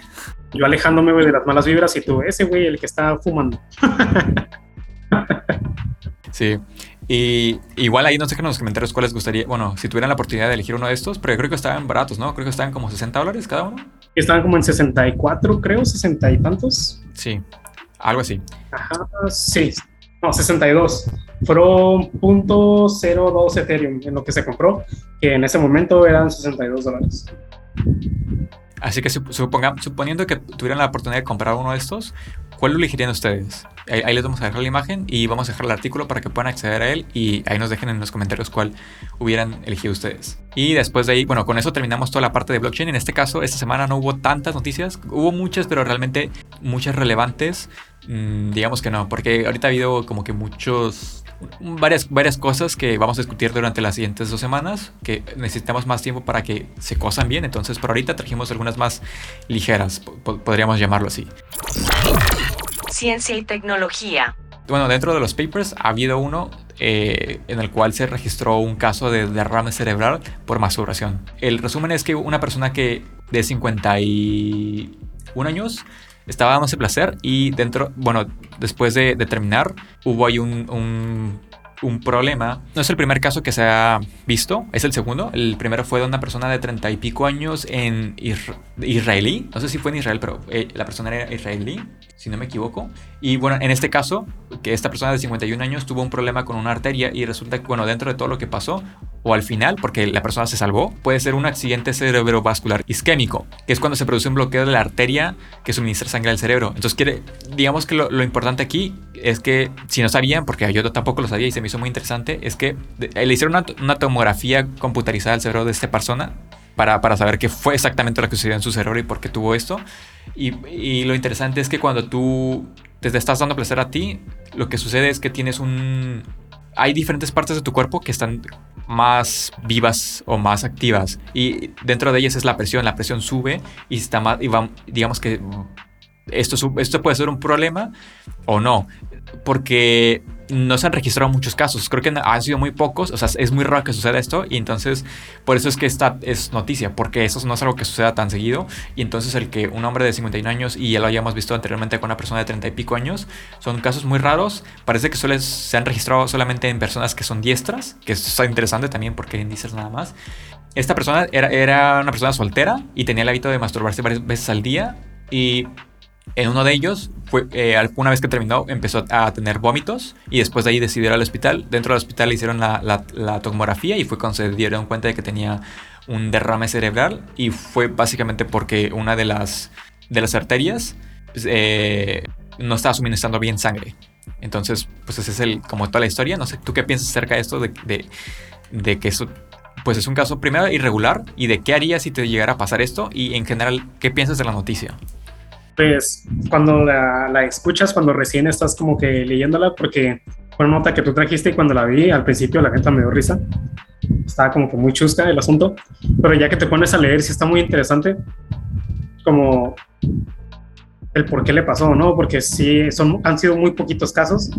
Speaker 2: Yo alejándome, de las malas vibras y tú, ese güey, el que está fumando.
Speaker 1: sí. Y igual ahí no sé qué en los comentarios cuáles gustaría, bueno, si tuvieran la oportunidad de elegir uno de estos, pero yo creo que estaban baratos, ¿no? Creo que estaban como 60 dólares cada uno.
Speaker 2: Estaban como en 64, creo, 60 y tantos.
Speaker 1: Sí, algo así.
Speaker 2: Ajá, sí. No, 62. Fueron .02 Ethereum en lo que se compró, que en ese momento eran 62 dólares.
Speaker 1: Así que suponiendo que tuvieran la oportunidad de comprar uno de estos, ¿cuál lo elegirían ustedes? Ahí, les vamos a dejar la imagen y vamos a dejar el artículo para que puedan acceder a él y ahí nos dejen en los comentarios cuál hubieran elegido ustedes. Y después de ahí, bueno, con eso terminamos toda la parte de blockchain. En este caso, esta semana no hubo tantas noticias, hubo muchas, pero realmente muchas relevantes. Mm, digamos que no, porque ahorita ha habido como que muchos varias, varias cosas que vamos a discutir durante las siguientes dos semanas, que necesitamos más tiempo para que se cosan bien. Entonces, por ahorita trajimos algunas más ligeras, podríamos llamarlo así.
Speaker 3: Ciencia y tecnología.
Speaker 1: Bueno, dentro de los papers ha habido uno eh, en el cual se registró un caso de derrame cerebral por masturbación. El resumen es que una persona que de 51 años estaba dándose placer y dentro, bueno, después de, terminar, hubo ahí un, un, problema. No es el primer caso que se ha visto, es el segundo. El primero fue de una persona de treinta y pico años en israelí. No sé si fue en Israel, pero eh, la persona era israelí, si no me equivoco. Y bueno, en este caso, que esta persona de 51 años tuvo un problema con una arteria y resulta que, bueno, dentro de todo lo que pasó, o al final, porque la persona se salvó, puede ser un accidente cerebrovascular isquémico, que es cuando se produce un bloqueo de la arteria que suministra sangre al cerebro. Entonces, quiere, digamos que lo, importante aquí es que, si no sabían, porque yo tampoco lo sabía y se me hizo muy interesante, es que le hicieron una, una tomografía computarizada al cerebro de esta persona para, para, saber qué fue exactamente lo que sucedió en su cerebro y por qué tuvo esto. Y, y, lo interesante es que cuando tú te estás dando placer a ti, lo que sucede es que tienes un... Hay diferentes partes de tu cuerpo que están más vivas o más activas. Y dentro de ellas es la presión. La presión sube y está más, y digamos que esto, esto puede ser un problema o no. Porque no se han registrado muchos casos. Creo que han sido muy pocos. O sea, es muy raro que suceda esto. Y entonces, por eso es que esta es noticia. Porque eso no es algo que suceda tan seguido. Y entonces, el que un hombre de 51 años y ya lo hayamos visto anteriormente con una persona de 30 y pico años, son casos muy raros. Parece que solo se han registrado solamente en personas que son diestras. Que esto está interesante también porque índices nada más. Esta persona era, era una persona soltera y tenía el hábito de masturbarse varias veces al día. Y en uno de ellos, fue, eh, una vez que terminó, empezó a tener vómitos y después de ahí decidió ir al hospital. Dentro del hospital le hicieron la, tomografía y fue cuando se dieron cuenta de que tenía un derrame cerebral y fue básicamente porque una de las, de las arterias pues, eh, no estaba suministrando bien sangre. Entonces, pues ese es el, como toda la historia. No sé, ¿tú qué piensas acerca de esto? De, de, de que eso pues es un caso primero irregular y de qué harías si te llegara a pasar esto y en general, ¿qué piensas de la noticia?
Speaker 2: Pues cuando la, escuchas, cuando recién estás como que leyéndola, porque fue una nota que tú trajiste y cuando la vi al principio la neta me dio risa. Estaba como que muy chusca el asunto, pero ya que te pones a leer, sí está muy interesante, como el por qué le pasó, ¿no? Porque sí, son, han sido muy poquitos casos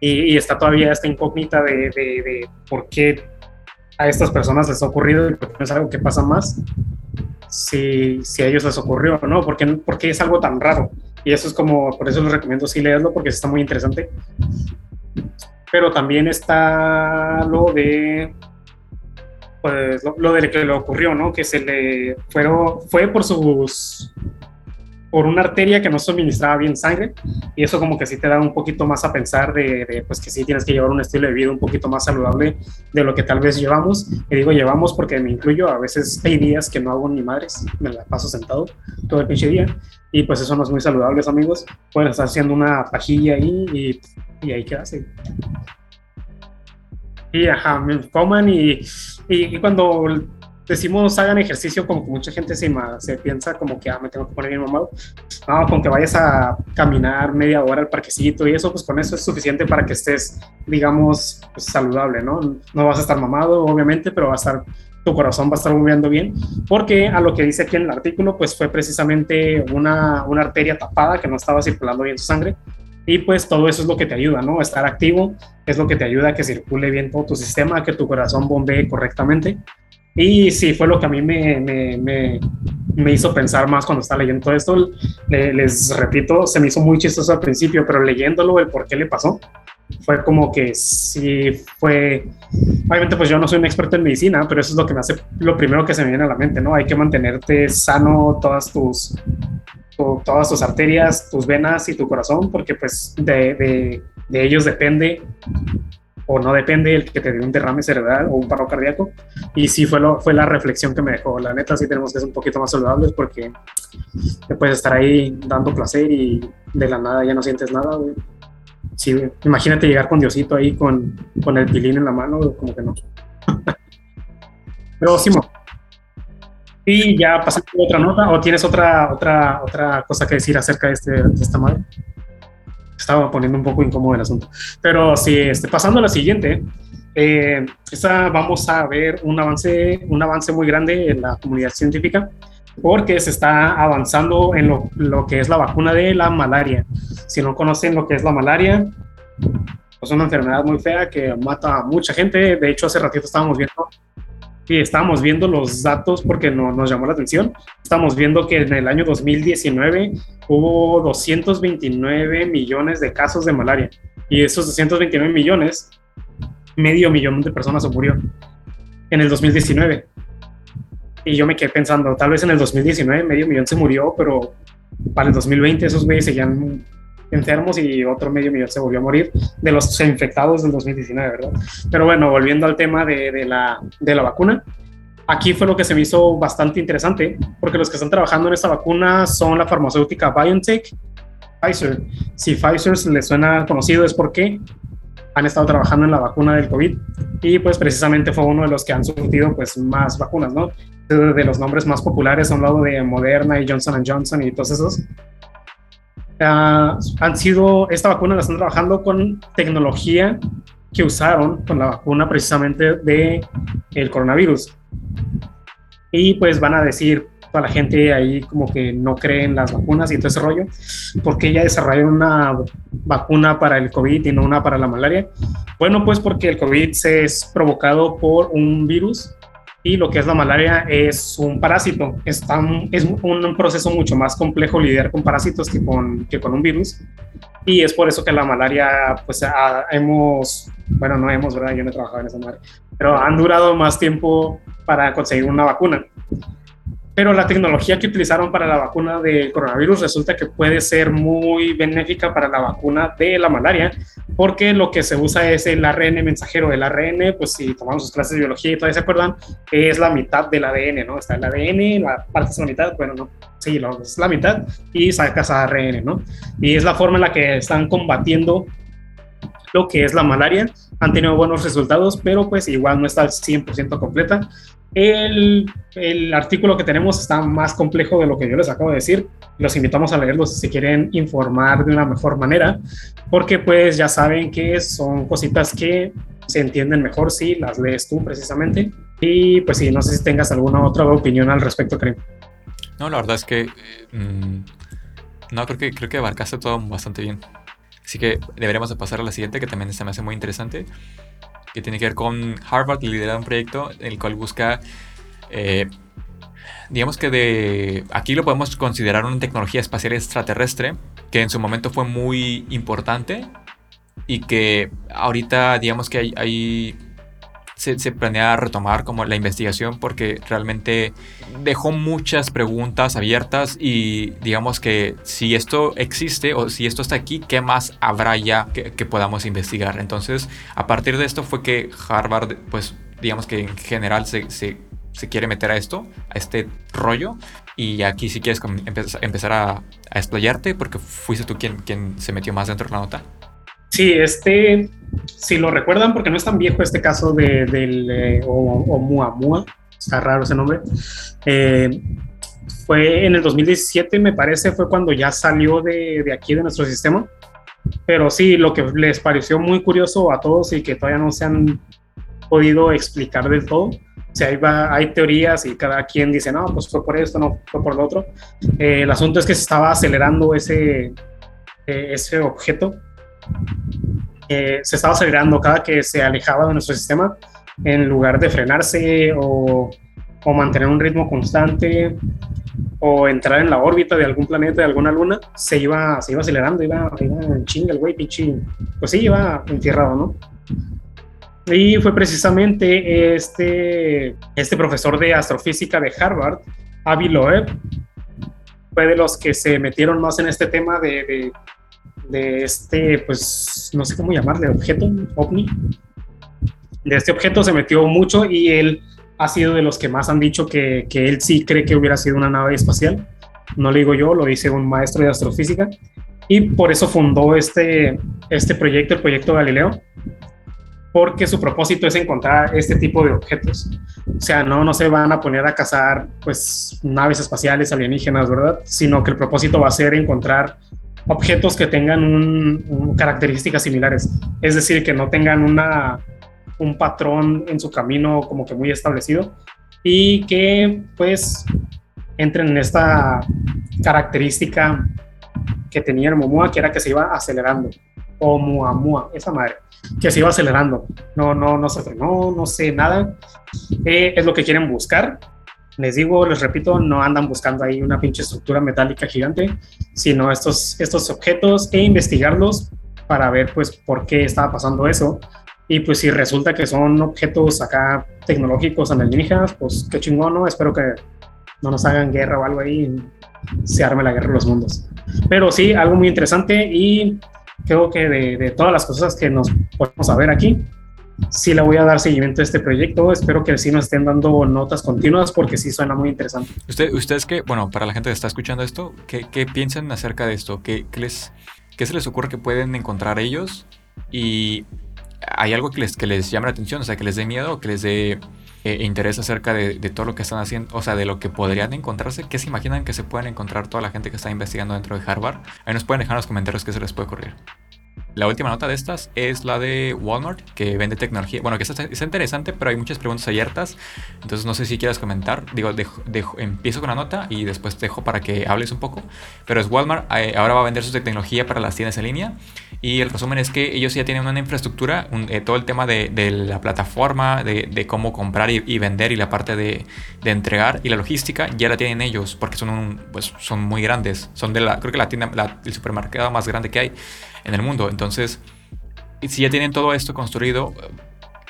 Speaker 2: y, está todavía esta incógnita de, por qué a estas personas les ha ocurrido y por qué es algo que pasa más si, si a ellos les ocurrió, ¿no? Porque, porque es algo tan raro. Y eso es como, por eso les recomiendo sí leerlo, porque está muy interesante. Pero también está lo de, pues, lo, lo de que le ocurrió, ¿no? Que se le fueron, fue por sus por una arteria que no suministraba bien sangre y eso como que sí te da un poquito más a pensar de, pues que sí tienes que llevar un estilo de vida un poquito más saludable de lo que tal vez llevamos. Y digo llevamos porque me incluyo, a veces hay días que no hago ni madres, me la paso sentado todo el pinche día y pues eso no es muy saludable, amigos. Pueden estar haciendo una pajilla ahí y, y ahí quedarse. Y ajá, coman y, y, y cuando decimos hagan ejercicio, como que mucha gente se, se piensa como que, ah, me tengo que poner bien mamado. No, con que vayas a caminar media hora al parquecito y eso, pues con eso es suficiente para que estés, digamos, pues, saludable, ¿no? No vas a estar mamado, obviamente, pero va a estar, tu corazón va a estar moviendo bien, porque a lo que dice aquí en el artículo, pues fue precisamente una, una arteria tapada que no estaba circulando bien su sangre. Y pues todo eso es lo que te ayuda, ¿no? Estar activo es lo que te ayuda a que circule bien todo tu sistema, que tu corazón bombee correctamente. Y sí, fue lo que a mí me, me, me, hizo pensar más cuando estaba leyendo todo esto. les repito, se me hizo muy chistoso al principio, pero leyéndolo, el por qué le pasó, fue como que sí fue. Obviamente, pues yo no soy un experto en medicina, pero eso es lo que me hace lo primero que se me viene a la mente, ¿no? Hay que mantenerte sano todas tus, todas tus arterias, tus venas y tu corazón, porque pues de, de, de ellos depende o no depende el que te dé un derrame cerebral o un paro cardíaco. Y sí fue, lo, fue la reflexión que me dejó. La neta, sí tenemos que ser un poquito más saludables porque te puedes estar ahí dando placer y de la nada ya no sientes nada, Sí, imagínate llegar con Diosito ahí con, con el pilín en la mano, como que no. Pero Simo. Y ya pasando a otra nota, o tienes otra, otra, otra cosa que decir acerca de, este, de esta madre estaba poniendo un poco incómodo el asunto. Pero sí, este, pasando a la siguiente, eh, esta vamos a ver un avance, un avance muy grande en la comunidad científica porque se está avanzando en lo, lo, que es la vacuna de la malaria. Si no conocen lo que es la malaria, es una enfermedad muy fea que mata a mucha gente. De hecho, hace ratito estábamos viendo y estábamos viendo los datos porque no, nos llamó la atención. Estamos viendo que en el año 2019 hubo 229 millones de casos de malaria y esos 229 millones, medio millón de personas se murió en el 2019. Y yo me quedé pensando, tal vez en el 2019 medio millón se murió, pero para el 2020 esos güeyes seguían enfermos y otro medio millón se volvió a morir de los infectados del 2019, ¿verdad? Pero bueno, volviendo al tema de, de, la, de la vacuna, aquí fue lo que se me hizo bastante interesante, porque los que están trabajando en esta vacuna son la farmacéutica BioNTech, Pfizer. Si Pfizer le suena conocido es porque han estado trabajando en la vacuna del COVID y pues precisamente fue uno de los que han surtido pues más vacunas, ¿no? De los nombres más populares a un lado de Moderna y Johnson Johnson y todos esos han sido, esta vacuna la están trabajando con tecnología que usaron con la vacuna precisamente de el coronavirus. Y pues van a decir toda la gente ahí como que no cree en las vacunas y todo ese rollo, porque ya desarrollaron una vacuna para el COVID y no una para la malaria. Bueno, pues porque el COVID se es provocado por un virus y lo que es la malaria es un parásito. Es, es un proceso mucho más complejo lidiar con parásitos que con, que con un virus. Y es por eso que la malaria, pues hemos, bueno, no hemos, ¿verdad? Yo no he trabajado en esa madre, pero han durado más tiempo para conseguir una vacuna. Pero la tecnología que utilizaron para la vacuna del coronavirus resulta que puede ser muy benéfica para la vacuna de la malaria, porque lo que se usa es el ARN mensajero. El ARN, pues si tomamos sus clases de biología y todavía se acuerdan, es la mitad del ADN, ¿no? Está el ADN, la parte es la mitad, bueno, no, sí, es la mitad y sacas ARN, ¿no? Y es la forma en la que están combatiendo lo que es la malaria. Han tenido buenos resultados, pero pues igual no está al 100% completa. El, el, artículo que tenemos está más complejo de lo que yo les acabo de decir. Los invitamos a leerlo si se quieren informar de una mejor manera, porque pues ya saben que son cositas que se entienden mejor si las lees tú precisamente. Y pues sí, no sé si tengas alguna otra opinión al respecto, Karim.
Speaker 1: No, la verdad es que mm, no creo que creo que abarcaste todo bastante bien. Así que deberíamos pasar a la siguiente, que también se me hace muy interesante que tiene que ver con Harvard, lidera un proyecto en el cual busca eh, Digamos que de aquí lo podemos considerar una tecnología espacial extraterrestre que en su momento fue muy importante y que ahorita digamos que hay, hay se, planea retomar como la investigación porque realmente dejó muchas preguntas abiertas y digamos que si esto existe o si esto está aquí, ¿qué más habrá ya que, podamos investigar? Entonces, a partir de esto fue que Harvard, pues digamos que en general se, se, quiere meter a esto, a este rollo. Y aquí si quieres empezar a, a explayarte porque fuiste tú quien, quien se metió más dentro de la nota.
Speaker 2: Sí, este, si lo recuerdan, porque no es tan viejo este caso de, del eh, Oumuamua, está raro ese nombre, eh, fue en el 2017, me parece, fue cuando ya salió de, de, aquí, de nuestro sistema. Pero sí, lo que les pareció muy curioso a todos y que todavía no se han podido explicar del todo, o sea, hay, hay teorías y cada quien dice, no, pues fue por esto, no fue por lo otro. Eh, el asunto es que se estaba acelerando ese, ese objeto se estaba acelerando cada que se alejaba de nuestro sistema, en lugar de frenarse o, mantener un ritmo constante o entrar en la órbita de algún planeta, de alguna luna, se iba, se iba acelerando, iba, en chinga el güey, pinche. Pues sí, iba entierrado, ¿no? Y fue precisamente este, este profesor de astrofísica de Harvard, Avi Loeb, fue de los que se metieron más en este tema de este, pues, no sé cómo llamarle, objeto, ovni. De este objeto se metió mucho y él ha sido de los que más han dicho que, que él sí cree que hubiera sido una nave espacial. No lo digo yo, lo dice un maestro de astrofísica. Y por eso fundó este, este proyecto, el proyecto Galileo, porque su propósito es encontrar este tipo de objetos. O sea, no, no se van a poner a cazar pues naves espaciales alienígenas, ¿verdad? Sino que el propósito va a ser encontrar objetos que tengan un, características similares, es decir, que no tengan una, un patrón en su camino como que muy establecido y que pues entren en esta característica que tenía el Momoa, que era que se iba acelerando, o Muamua, esa madre, que se iba acelerando, no, no, no se frenó, no sé nada, eh, es lo que quieren buscar, les digo, les repito, no andan buscando ahí una pinche estructura metálica gigante, sino estos, estos objetos e investigarlos para ver pues por qué estaba pasando eso. Y pues si resulta que son objetos acá tecnológicos alienígenas, pues qué chingón, ¿no? Espero que no nos hagan guerra o algo ahí y se arme la guerra de los mundos. Pero sí, algo muy interesante y creo que de, de todas las cosas que nos podemos saber aquí, sí le voy a dar seguimiento a este proyecto. Espero que sí nos estén dando notas continuas porque sí suena muy interesante.
Speaker 1: Usted, ustedes que, bueno, para la gente que está escuchando esto, ¿qué, qué piensan acerca de esto? ¿Qué, qué, les, ¿Qué se les ocurre que pueden encontrar ellos? Y hay algo que les, que les llame la atención, o sea, que les dé miedo, que les dé eh, interés acerca de, de, todo lo que están haciendo, o sea, de lo que podrían encontrarse. ¿Qué se imaginan que se pueden encontrar toda la gente que está investigando dentro de Harvard? Ahí nos pueden dejar en los comentarios qué se les puede ocurrir. La última nota de estas es la de Walmart, que vende tecnología. Bueno, que está, interesante, pero hay muchas preguntas abiertas. Entonces no sé si quieras comentar. Digo, empiezo con la nota y después te dejo para que hables un poco. Pero es Walmart, eh, ahora va a vender su tecnología para las tiendas en línea. Y el resumen es que ellos ya tienen una infraestructura, eh, todo el tema de, la plataforma, de, cómo comprar y, vender y la parte de, entregar y la logística, ya la tienen ellos, porque son, pues, son muy grandes. Son de la, creo que la tienda, el supermercado más grande que hay en el mundo. Entonces, si ya tienen todo esto construido,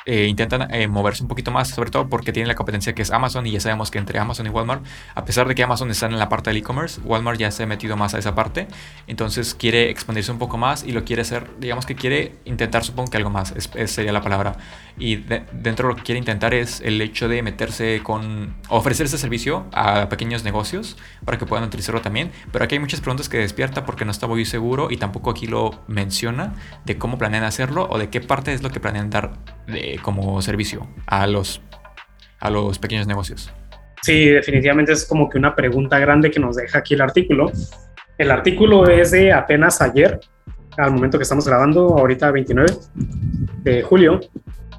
Speaker 1: eh, intentan eh, moverse un poquito más, sobre todo porque tienen la competencia que es Amazon y ya sabemos que entre Amazon y Walmart, a pesar de que Amazon está en la parte del e-commerce, Walmart ya se ha metido más a esa parte, entonces quiere expandirse un poco más y lo quiere hacer, digamos que quiere intentar, supongo que algo más, es, sería la palabra, y dentro de lo que quiere intentar es el hecho de meterse con, ofrecer ese servicio a pequeños negocios para que puedan utilizarlo también, pero aquí hay muchas preguntas que despierta porque no está muy seguro y tampoco aquí lo menciona de cómo planean hacerlo o de qué parte es lo que planean dar de, como servicio a los, a los pequeños negocios?
Speaker 2: Sí, definitivamente es como que una pregunta grande que nos deja aquí el artículo. El artículo es de apenas ayer, al momento que estamos grabando, ahorita 29 de julio,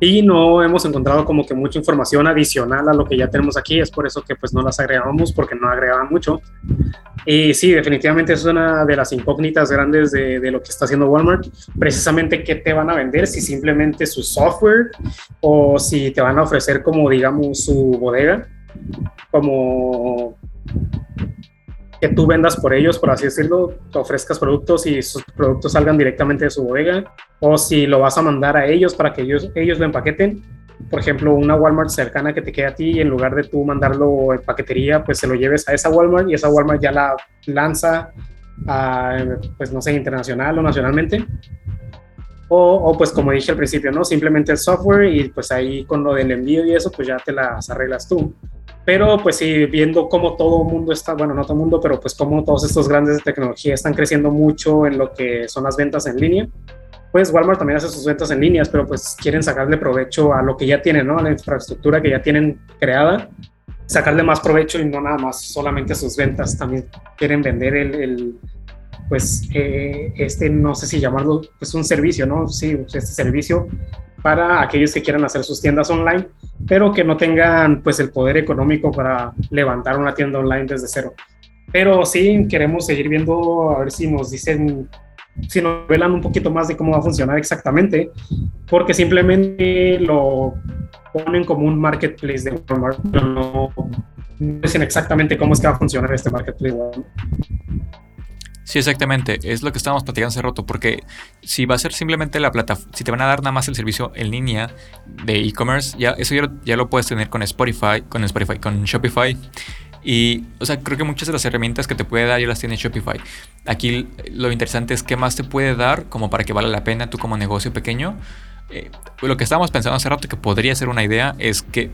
Speaker 2: y no hemos encontrado como que mucha información adicional a lo que ya tenemos aquí, es por eso que pues no las agregamos porque no agregaban mucho. Y sí, definitivamente es una de las incógnitas grandes de, de, lo que está haciendo Walmart, precisamente qué te van a vender, si simplemente su software o si te van a ofrecer como digamos su bodega como que tú vendas por ellos, por así decirlo, te ofrezcas productos y sus productos salgan directamente de su bodega, o si lo vas a mandar a ellos para que ellos, ellos lo empaqueten. Por ejemplo, una Walmart cercana que te quede a ti y en lugar de tú mandarlo en paquetería, pues se lo lleves a esa Walmart y esa Walmart ya la lanza pues no sé, internacional o nacionalmente. O, o, pues como dije al principio, ¿no? Simplemente el software y pues ahí con lo del envío y eso, pues ya te las arreglas tú. Pero pues sí, viendo cómo todo el mundo está, bueno, no todo el mundo, pero pues cómo todos estos grandes de tecnología están creciendo mucho en lo que son las ventas en línea, pues Walmart también hace sus ventas en líneas, pero pues quieren sacarle provecho a lo que ya tienen, ¿no? A la infraestructura que ya tienen creada, sacarle más provecho y no nada más solamente a sus ventas, también quieren vender el, el pues eh, este, no sé si llamarlo, pues un servicio, ¿no? Sí, este servicio para aquellos que quieran hacer sus tiendas online, pero que no tengan pues el poder económico para levantar una tienda online desde cero. Pero sí queremos seguir viendo a ver si nos dicen, si nos revelan un poquito más de cómo va a funcionar exactamente, porque simplemente lo ponen como un marketplace de Walmart, pero no, dicen exactamente cómo es que va a funcionar este marketplace.
Speaker 1: Sí, exactamente. Es lo que estábamos platicando hace rato, porque si va a ser simplemente la plataforma, si te van a dar nada más el servicio en línea de e-commerce, ya eso ya, lo puedes tener con Spotify, con Spotify, con Shopify. Y, o sea, creo que muchas de las herramientas que te puede dar ya las tiene Shopify. Aquí lo interesante es qué más te puede dar como para que valga la pena tú como negocio pequeño. Eh, lo que estábamos pensando hace rato que podría ser una idea es que,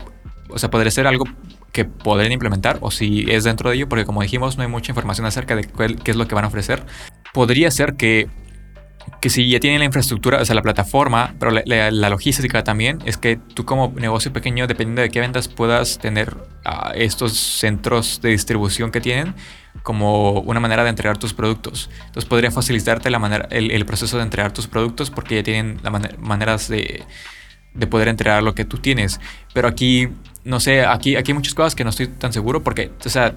Speaker 1: o sea, podría ser algo que podrían implementar o si es dentro de ello, porque como dijimos no hay mucha información acerca de qué es lo que van a ofrecer. Podría ser que, que si ya tienen la infraestructura, o sea, la plataforma, pero la, logística también, es que tú como negocio pequeño, dependiendo de qué ventas, puedas tener uh, estos centros de distribución que tienen como una manera de entregar tus productos. Entonces podría facilitarte la manera, el, proceso de entregar tus productos porque ya tienen la maneras de, de poder entregar lo que tú tienes. Pero aquí no sé, aquí, aquí hay muchas cosas que no estoy tan seguro porque, o sea,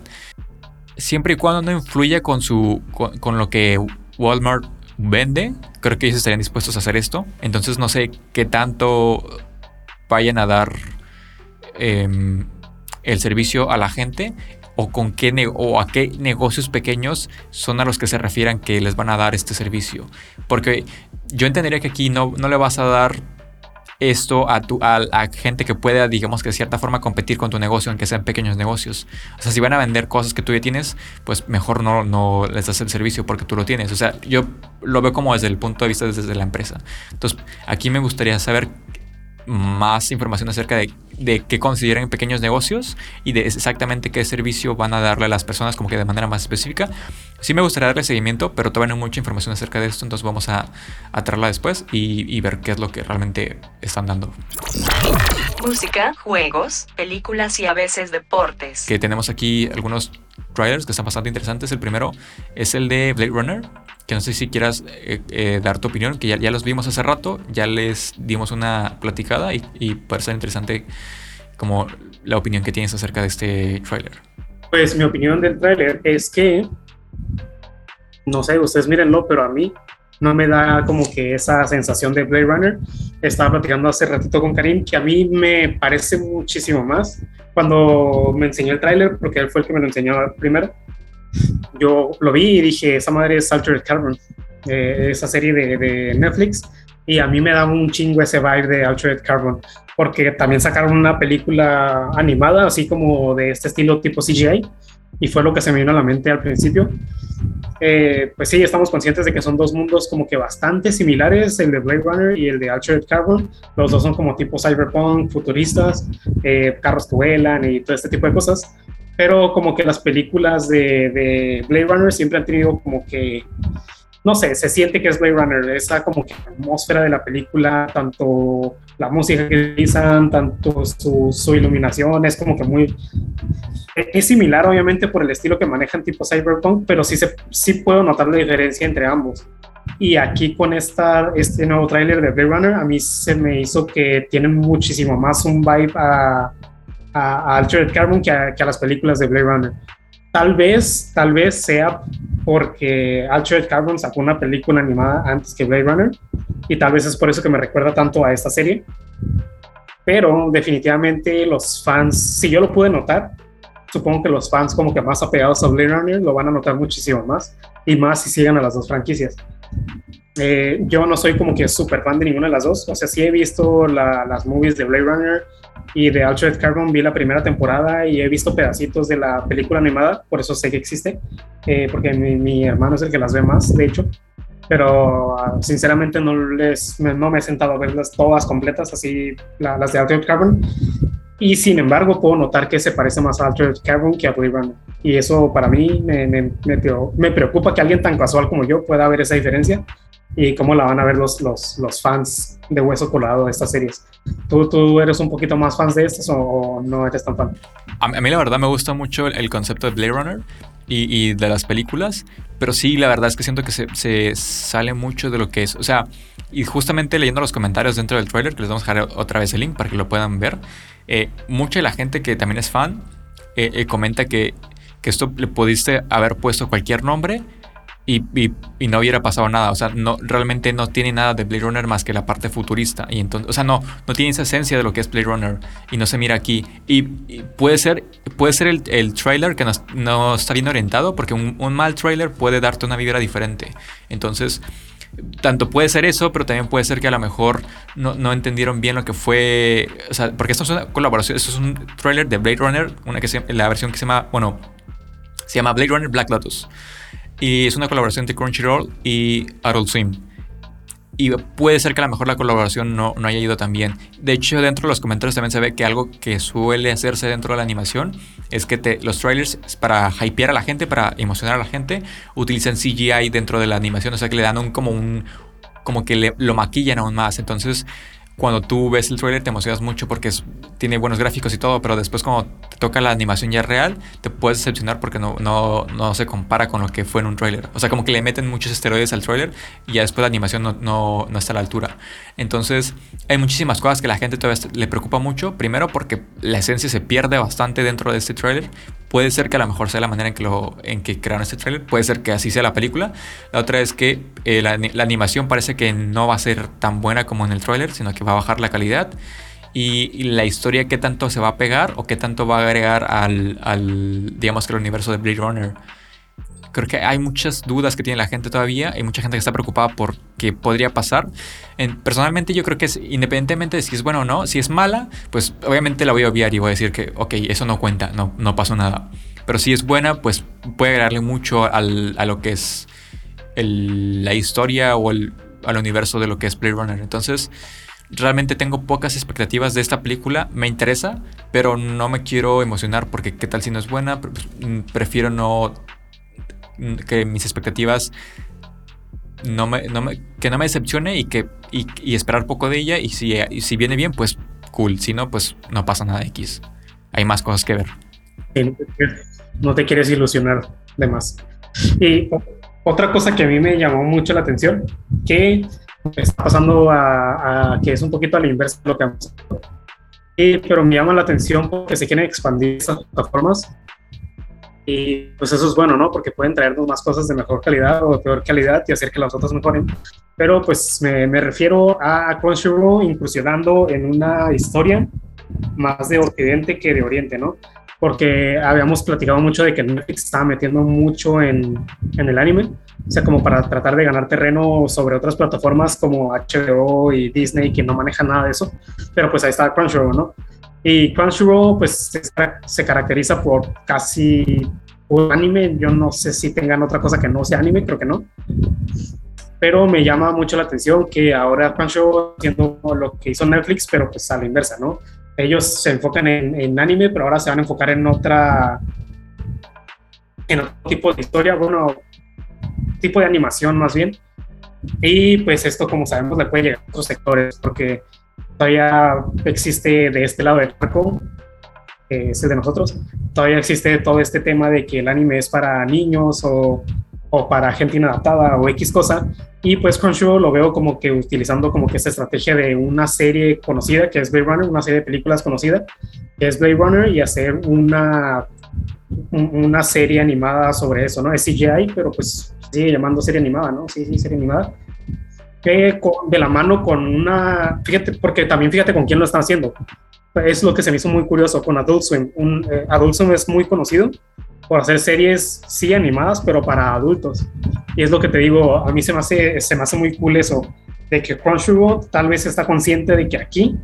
Speaker 1: siempre y cuando no influya con, su, con, lo que Walmart vende, creo que ellos estarían dispuestos a hacer esto. Entonces no sé qué tanto vayan a dar em, el servicio a la gente o con qué o a qué negocios pequeños son a los que se refieran que les van a dar este servicio. Porque yo entendería que aquí no, no le vas a dar esto a, tu, a, gente que pueda, digamos que de cierta forma, competir con tu negocio, aunque sean pequeños negocios. O sea, si van a vender cosas que tú ya tienes, pues mejor no, no les das el servicio porque tú lo tienes. O sea, yo lo veo como desde el punto de vista desde la empresa. Entonces, aquí me gustaría saber más información acerca de, de, qué consideran pequeños negocios y de exactamente qué servicio van a darle a las personas como que de manera más específica. Sí me gustaría darle seguimiento, pero todavía no hay mucha información acerca de esto, entonces vamos a, a traerla después y, y ver qué es lo que realmente están dando.
Speaker 3: Música, juegos, películas y a veces deportes.
Speaker 1: Que tenemos aquí algunos trailers que están bastante interesantes. El primero es el de Blade Runner, que no sé si quieras eh, eh, dar tu opinión, que ya, ya, los vimos hace rato, ya les dimos una platicada y, y ser interesante como la opinión que tienes acerca de este trailer.
Speaker 2: Pues mi opinión del trailer es que, no sé, ustedes mírenlo, pero a mí no me da como que esa sensación de Blade Runner. Estaba platicando hace ratito con Karim que a mí me parece muchísimo más cuando me enseñó el tráiler, porque él fue el que me lo enseñó primero. Yo lo vi y dije, esa madre es Altered Carbon, eh, esa serie de, de, Netflix, y a mí me da un chingo ese vibe de Altered Carbon, porque también sacaron una película animada, así como de este estilo tipo CGI, y fue lo que se me vino a la mente al principio. Eh, pues sí, estamos conscientes de que son dos mundos como que bastante similares, el de Blade Runner y el de Altered Carbon. Los dos son como tipo cyberpunk, futuristas, eh, carros que vuelan y todo este tipo de cosas. Pero como que las películas de, de Blade Runner siempre han tenido como que no sé, se siente que es Blade Runner, esa como que atmósfera de la película, tanto la música que utilizan, tanto su, su, iluminación, es como que muy... Es similar obviamente por el estilo que manejan tipo Cyberpunk, pero sí, se, sí puedo notar la diferencia entre ambos. Y aquí con esta, este nuevo tráiler de Blade Runner, a mí se me hizo que tiene muchísimo más un vibe a, a, Altered Carbon que a, que a las películas de Blade Runner. Tal vez, tal vez sea porque Altered Carbon sacó una película animada antes que Blade Runner y tal vez es por eso que me recuerda tanto a esta serie. pero definitivamente los fans, si yo lo pude notar, supongo que los fans como que más apegados a Blade Runner lo van a notar muchísimo más y más si siguen a las dos franquicias. Eh, yo no soy como que súper fan de ninguna de las dos, o sea, sí he visto las movies de Blade Runner y de Altered Carbon, vi la primera temporada y he visto pedacitos de la película animada, por eso sé que existe, eh, porque mi, mi hermano es el que las ve más, de hecho pero ah, sinceramente no, les, no me he sentado a verlas todas completas, así las de Altered Carbon. Y sin embargo, puedo notar que se parece más a Altered Carbon que a Blade Runner. Y eso para mí me, me, me, preocupa que alguien tan casual como yo pueda ver esa diferencia y cómo la van a ver los, los, los fans de Hueso Colado de estas series. ¿Tú, ¿Tú eres un poquito más fan de estas o no eres tan fan?
Speaker 1: A mí, la verdad me gusta mucho el, concepto de Blade Runner y, y, de las películas, pero sí, la verdad es que siento que se, se, sale mucho de lo que es. O sea, y justamente leyendo los comentarios dentro del trailer, que les vamos a dejar otra vez el link para que lo puedan ver, eh, mucha de la gente que también es fan eh, eh, comenta que, que esto le pudiste haber puesto cualquier nombre y, y, no hubiera pasado nada. O sea, no, realmente no tiene nada de Blade Runner más que la parte futurista. Y entonces, o sea, no, no tiene esa esencia de lo que es Blade Runner y no se mira aquí. Y, puede ser, puede ser el, el trailer que no, está bien orientado, porque un, mal trailer puede darte una vibra diferente. Entonces, tanto puede ser eso, pero también puede ser que a lo mejor no, no, entendieron bien lo que fue. O sea, porque esto es una colaboración, esto es un trailer de Blade Runner, una que se, la versión que se llama, bueno, se llama Blade Runner Black Lotus. Y es una colaboración de Crunchyroll y Adult Swim. Y puede ser que a lo mejor la colaboración no, no haya ido tan bien. De hecho, dentro de los comentarios también se ve que algo que suele hacerse dentro de la animación es que los trailers, para hypear a la gente, para emocionar a la gente, utilizan CGI dentro de la animación. O sea que le dan un como un. como que le, lo maquillan aún más. Entonces cuando tú ves el trailer te emocionas mucho porque tiene buenos gráficos y todo, pero después cuando te toca la animación ya real, te puedes decepcionar porque no, no, no se compara con lo que fue en un trailer. O sea, como que le meten muchos esteroides al trailer y ya después la animación no, no, no está a la altura. Entonces, hay muchísimas cosas que la gente todavía le preocupa mucho. Primero porque la esencia se pierde bastante dentro de este trailer. Puede ser que a lo mejor sea la manera en que, lo, en que crearon este trailer. Puede ser que así sea la película. La otra es que eh, la, la, animación parece que no va a ser tan buena como en el trailer, sino que va a bajar la calidad. Y, la historia, qué tanto se va a pegar o qué tanto va a agregar al, al digamos que el universo de Blade Runner creo que hay muchas dudas que tiene la gente todavía. Hay mucha gente que está preocupada por qué podría pasar. personalmente yo creo que es, independientemente de si es buena o no, si es mala, pues obviamente la voy a obviar y voy a decir que, ok, eso no cuenta, no, no pasó nada. Pero si es buena, pues puede agregarle mucho al, a lo que es la historia o el, al universo de lo que es Blade Runner. Entonces, realmente tengo pocas expectativas de esta película. Me interesa, pero no me quiero emocionar porque qué tal si no es buena. Pues, mm, prefiero no que mis expectativas no me, no me, que no me decepcione y que y, esperar poco de ella y si, si viene bien pues cool si no pues no pasa nada X hay más cosas que ver
Speaker 2: no te quieres ilusionar de más y otra cosa que a mí me llamó mucho la atención que está pasando a, que es un poquito a la inversa de lo que hemos y, pero me llama la atención porque se quieren expandir estas plataformas y pues eso es bueno, ¿no? Porque pueden traernos más cosas de mejor calidad o de peor calidad y hacer que las otras mejoren. Pero pues me, me refiero a Crunchyroll incursionando en una historia más de Occidente que de Oriente, ¿no? Porque habíamos platicado mucho de que Netflix estaba metiendo mucho en, en el anime, o sea, como para tratar de ganar terreno sobre otras plataformas como HBO y Disney, que no manejan nada de eso. Pero pues ahí está Crunchyroll, ¿no? Y Crunchyroll pues se, caracteriza por casi un anime. Yo no sé si tengan otra cosa que no sea anime, creo que no. Pero me llama mucho la atención que ahora Crunchyroll haciendo lo que hizo Netflix, pero pues a la inversa, ¿no? Ellos se enfocan en, en anime, pero ahora se van a enfocar en otra en otro tipo de historia, bueno, tipo de animación más bien. Y pues esto, como sabemos, le puede llegar a otros sectores, porque todavía existe de este lado del arco, que es el de nosotros, todavía existe todo este tema de que el anime es para niños o, o para gente inadaptada o X cosa. Y pues Crunchyroll lo veo como que utilizando como que esta estrategia de una serie conocida, que es Blade Runner, una serie de películas conocida, que es Blade Runner, y hacer una, una serie animada sobre eso, ¿no? Es CGI, pero pues sigue llamando serie animada, ¿no? Sí, sí, serie animada que de la mano con una, fíjate, porque también fíjate con quién lo están haciendo. Es lo que se me hizo muy curioso con Adult Swim. Eh, Adult Swim es muy conocido por hacer series, sí, animadas, pero para adultos. Y es lo que te digo, a mí se me hace, se me hace muy cool eso, de que Crunchyroll tal vez está consciente de que aquí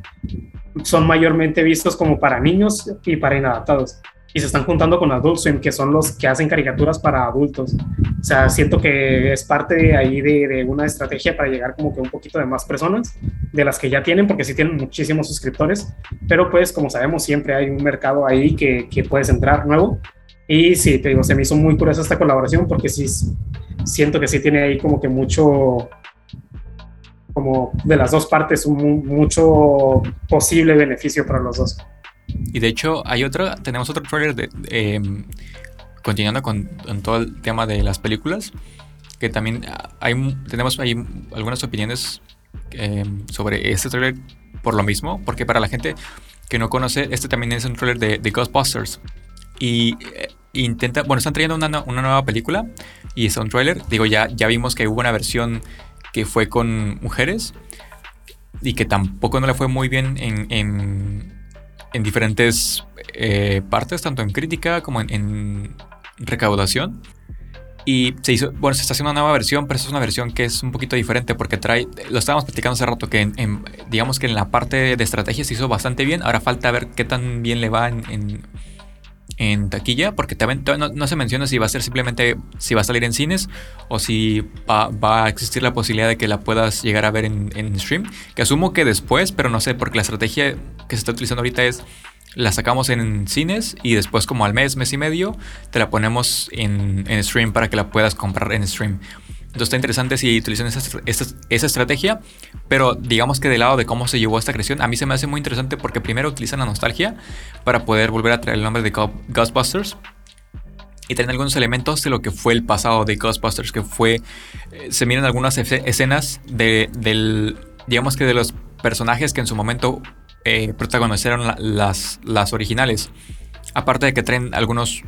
Speaker 2: son mayormente vistos como para niños y para inadaptados. Y se están juntando con Adult Swim, que son los que hacen caricaturas para adultos. O sea, siento que es parte de ahí de, de, una estrategia para llegar como que un poquito de más personas, de las que ya tienen, porque sí tienen muchísimos suscriptores. Pero pues, como sabemos, siempre hay un mercado ahí que, que puedes entrar nuevo. Y sí, te digo, se me hizo muy curiosa esta colaboración porque sí, siento que sí tiene ahí como que mucho, como de las dos partes, un, mucho posible beneficio para los dos.
Speaker 1: Y de hecho, hay otro, tenemos otro trailer de, em, continuando con, todo el tema de las películas, que también hay, tenemos ahí algunas opiniones em, sobre este trailer por lo mismo, porque para la gente que no conoce, este también es un trailer de, Ghostbusters. Y eh, intenta, bueno, están trayendo una, una, nueva película y es un trailer. Digo, ya, ya vimos que hubo una versión que fue con mujeres y que tampoco no le fue muy bien en en diferentes eh, partes, tanto en crítica como en, recaudación. Y se hizo, bueno, se está haciendo una nueva versión, pero es una versión que es un poquito diferente porque trae, lo estábamos platicando hace rato, que en, digamos que en la parte de estrategia se hizo bastante bien. Ahora falta ver qué tan bien le va en, en taquilla, porque también no, se menciona si va a ser simplemente si va a salir en cines o si va, a existir la posibilidad de que la puedas llegar a ver en, en, stream. Que asumo que después, pero no sé, porque la estrategia que se está utilizando ahorita es la sacamos en cines y después como al mes, mes y medio, te la ponemos en, en stream para que la puedas comprar en stream. Entonces está interesante si utilizan esa, estrategia, pero digamos que del lado de cómo se llevó esta creación, a mí se me hace muy interesante porque primero utilizan la nostalgia para poder volver a traer el nombre de Ghostbusters y traen algunos elementos de lo que fue el pasado de Ghostbusters, que fue, eh, se miran algunas escenas de, del, digamos que de los personajes que en su momento eh, protagonizaron las, las originales. Aparte de que traen algunos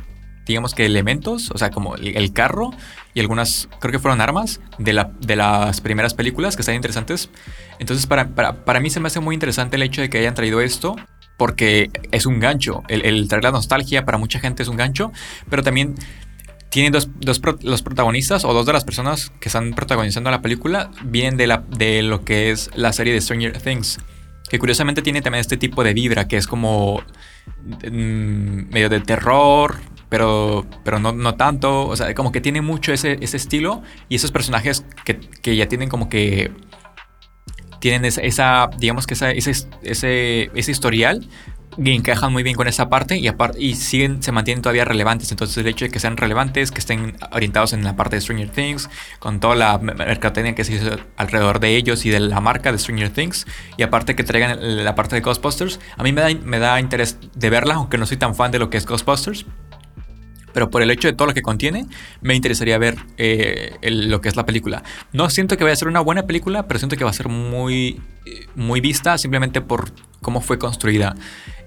Speaker 1: digamos que elementos, o sea, como el carro y algunas, creo que fueron armas de, la, de las primeras películas que están interesantes. Entonces, para, para, mí se me hace muy interesante el hecho de que hayan traído esto, porque es un gancho. El, el traer la nostalgia para mucha gente es un gancho, pero también tienen dos, dos los protagonistas o dos de las personas que están protagonizando la película vienen de, la, de lo que es la serie de Stranger Things que curiosamente tiene también este tipo de vibra que es como mm, medio de terror, pero, pero no, no, tanto. O sea, como que tiene mucho ese, ese estilo y esos personajes que, que, ya tienen como que. Tienen esa, digamos que esa, ese, ese, ese historial y encajan muy bien con esa parte y, y siguen, se mantienen todavía relevantes. Entonces, el hecho de que sean relevantes, que estén orientados en la parte de Stranger Things, con toda la mercadotecnia que se hizo alrededor de ellos y de la marca de Stranger Things, y aparte que traigan la parte de Ghostbusters, a mí me da, me da interés de verla, aunque no soy tan fan de lo que es Ghostbusters. Pero por el hecho de todo lo que contiene, me interesaría ver eh, lo que es la película. No siento que vaya a ser una buena película, pero siento que va a ser muy, eh, muy vista simplemente por cómo fue construida.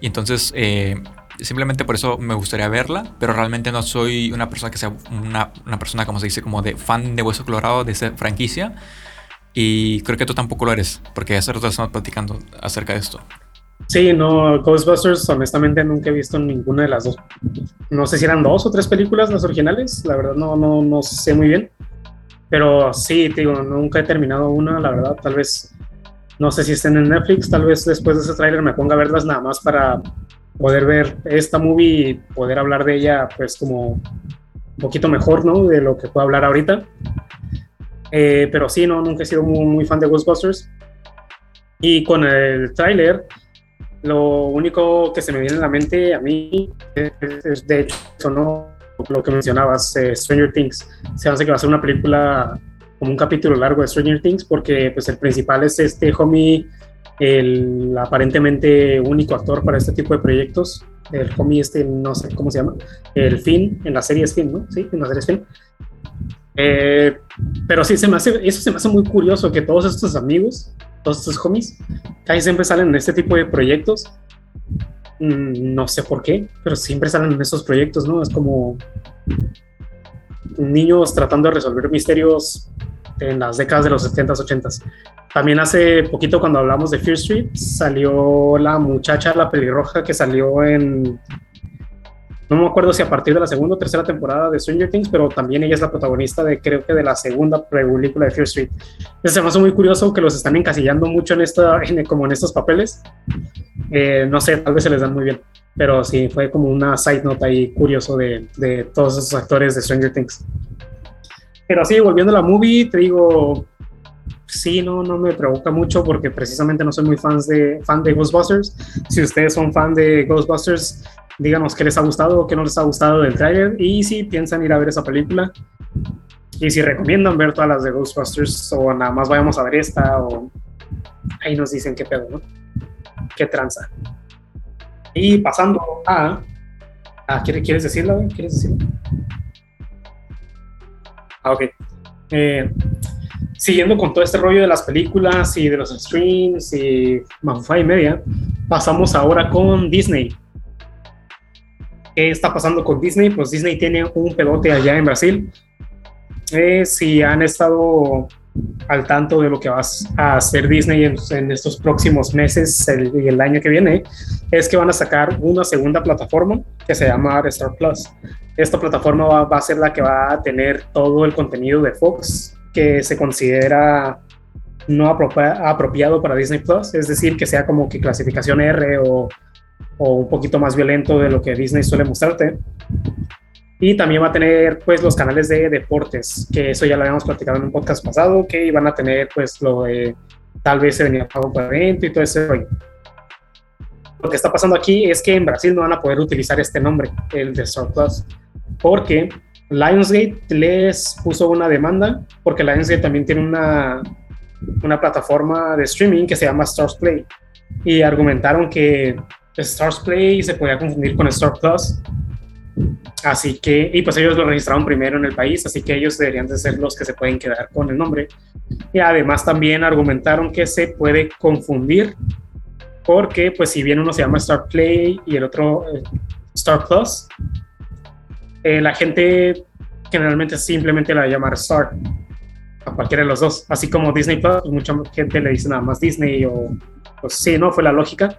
Speaker 1: Y entonces, eh, simplemente por eso me gustaría verla, pero realmente no soy una persona que sea una, una persona, como se dice, como de fan de Hueso Colorado de esa franquicia. Y creo que tú tampoco lo eres, porque hace rato estamos platicando acerca de esto.
Speaker 2: Sí, no, Ghostbusters honestamente nunca he visto ninguna de las dos. No sé si eran dos o tres películas las originales, la verdad no, no, no sé muy bien. Pero sí, te digo, nunca he terminado una, la verdad, tal vez, no sé si estén en Netflix, tal vez después de ese tráiler me ponga a verlas nada más para poder ver esta movie y poder hablar de ella pues como un poquito mejor, ¿no? De lo que puedo hablar ahorita. Eh, pero sí, no, nunca he sido muy, muy fan de Ghostbusters. Y con el tráiler, lo único que se me viene a la mente a mí es, de hecho, no lo que mencionabas, eh, Stranger Things. Se hace que va a ser una película como un capítulo largo de Stranger Things porque pues el principal es este homie, el aparentemente único actor para este tipo de proyectos. El homie este, no sé cómo se llama, el Finn, en la serie es Finn, ¿no? Sí, en la serie es Finn. Eh, pero sí, se me hace, eso se me hace muy curioso que todos estos amigos todos estos homies, casi siempre salen en este tipo de proyectos. Mm, no sé por qué, pero siempre salen en estos proyectos, ¿no? Es como niños tratando de resolver misterios en las décadas de los 70s, 80s. También hace poquito cuando hablamos de Fear Street salió la muchacha, la pelirroja que salió en no me acuerdo si a partir de la segunda o tercera temporada de Stranger Things, pero también ella es la protagonista de creo que de la segunda película de Fear Street. Entonces se muy curioso que los están encasillando mucho en esta, como en estos papeles. Eh, no sé, tal vez se les dan muy bien, pero sí, fue como una side note ahí curioso de, de todos esos actores de Stranger Things. Pero sí, volviendo a la movie, te digo, sí, no, no me provoca mucho porque precisamente no soy muy fans de, fan de Ghostbusters. Si ustedes son fan de Ghostbusters, díganos qué les ha gustado o qué no les ha gustado del trailer y si piensan ir a ver esa película y si recomiendan ver todas las de Ghostbusters o nada más vayamos a ver esta o ahí nos dicen qué pedo, ¿no? Qué tranza. Y pasando a... Ah, ¿quieres decirlo? ¿Quieres decirlo? Ah, ok. Eh, siguiendo con todo este rollo de las películas y de los streams y Manfai y media, pasamos ahora con Disney qué está pasando con Disney, pues Disney tiene un pelote allá en Brasil. Eh, si han estado al tanto de lo que va a hacer Disney en, estos próximos meses y el, año que viene, es que van a sacar una segunda plataforma que se llama Star Plus. Esta plataforma va, va, a ser la que va a tener todo el contenido de Fox que se considera no apropiado para Disney Plus, es decir, que sea como que clasificación R o o un poquito más violento de lo que Disney suele mostrarte. Y también va a tener pues los canales de deportes, que eso ya lo habíamos platicado en un podcast pasado, que iban a tener pues lo de tal vez se venía pago por evento y todo ese rollo. Lo que está pasando aquí es que en Brasil no van a poder utilizar este nombre, el de Star Plus, porque Lionsgate les puso una demanda, porque Lionsgate también tiene una, una plataforma de streaming que se llama Stars Play, y argumentaron que Stars Play se podía confundir con Star Plus. Así que, y pues ellos lo registraron primero en el país, así que ellos deberían de ser los que se pueden quedar con el nombre. Y además también argumentaron que se puede confundir, porque pues si bien uno se llama Star Play y el otro eh, Star Plus, eh, la gente generalmente simplemente la va a llamar Star a cualquiera de los dos. Así como Disney Plus, pues mucha gente le dice nada más Disney o pues sí, ¿no? Fue la lógica.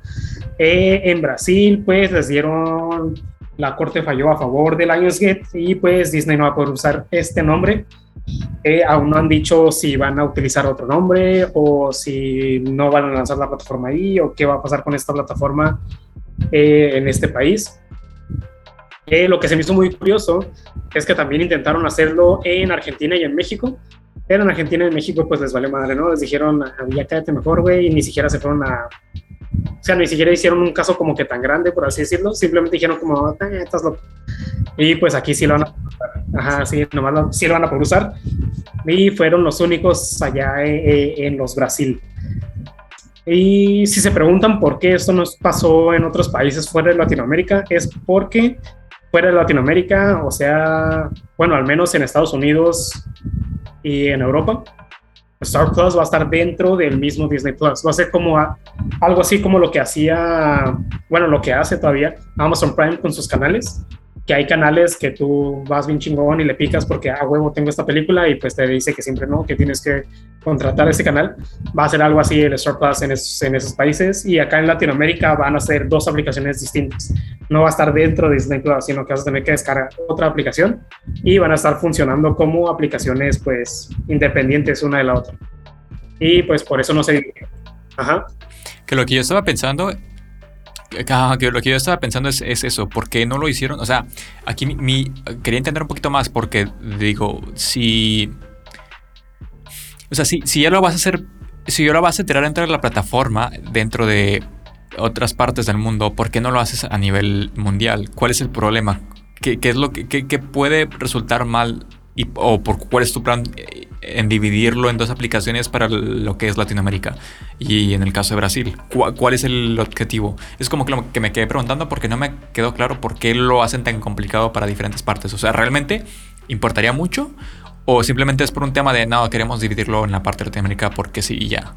Speaker 2: Eh, en Brasil, pues les dieron, la corte falló a favor de Lionsgate y pues Disney no va a poder usar este nombre. Eh, aún no han dicho si van a utilizar otro nombre o si no van a lanzar la plataforma ahí o qué va a pasar con esta plataforma eh, en este país. lo que se me hizo muy curioso es que también intentaron hacerlo en Argentina y en México, pero en Argentina y México pues les valió madre, ¿no? Les dijeron, ah, ya cállate mejor, güey, y ni siquiera se fueron a... O sea, ni siquiera hicieron un caso como que tan grande, por así decirlo, simplemente dijeron como, ah, estás loco. Y pues aquí sí lo van a Ajá, sí, nomás lo, sí lo van a poder usar. Y fueron los únicos allá eh, eh, en los Brasil. Y si se preguntan por qué esto nos pasó en otros países fuera de Latinoamérica, es porque fuera de Latinoamérica, o sea, bueno, al menos en Estados Unidos, y en Europa, Star Plus va a estar dentro del mismo Disney Plus. Va a ser como algo así como lo que hacía, bueno, lo que hace todavía Amazon Prime con sus canales, que hay canales que tú vas bien chingón y le picas porque, ah, huevo, tengo esta película y pues te dice que siempre no, que tienes que contratar ese canal. Va a ser algo así el Star Plus en esos, en esos países y acá en Latinoamérica van a ser dos aplicaciones distintas. No va a estar dentro de Disney Plus, sino que vas a tener que descargar otra aplicación y van a estar funcionando como aplicaciones pues independientes una de la otra. Y pues por eso no se... Ajá.
Speaker 1: Que lo que yo estaba pensando que lo que yo estaba pensando es, eso, ¿por qué no lo hicieron? O sea, aquí mi, quería entender un poquito más porque digo, si... O sea, si, si ya lo vas a hacer, si ya lo vas a tirar dentro de la plataforma, dentro de otras partes del mundo, ¿por qué no lo haces a nivel mundial? ¿Cuál es el problema? ¿Qué, qué es lo que, qué, puede resultar mal y, o por cuál es tu plan en dividirlo en dos aplicaciones para lo que es Latinoamérica y en el caso de Brasil. ¿Cuál, es el objetivo? Es como que me quedé preguntando porque no me quedó claro por qué lo hacen tan complicado para diferentes partes. O sea, ¿realmente importaría mucho? ¿O simplemente es por un tema de, no, queremos dividirlo en la parte de Latinoamérica porque sí y ya?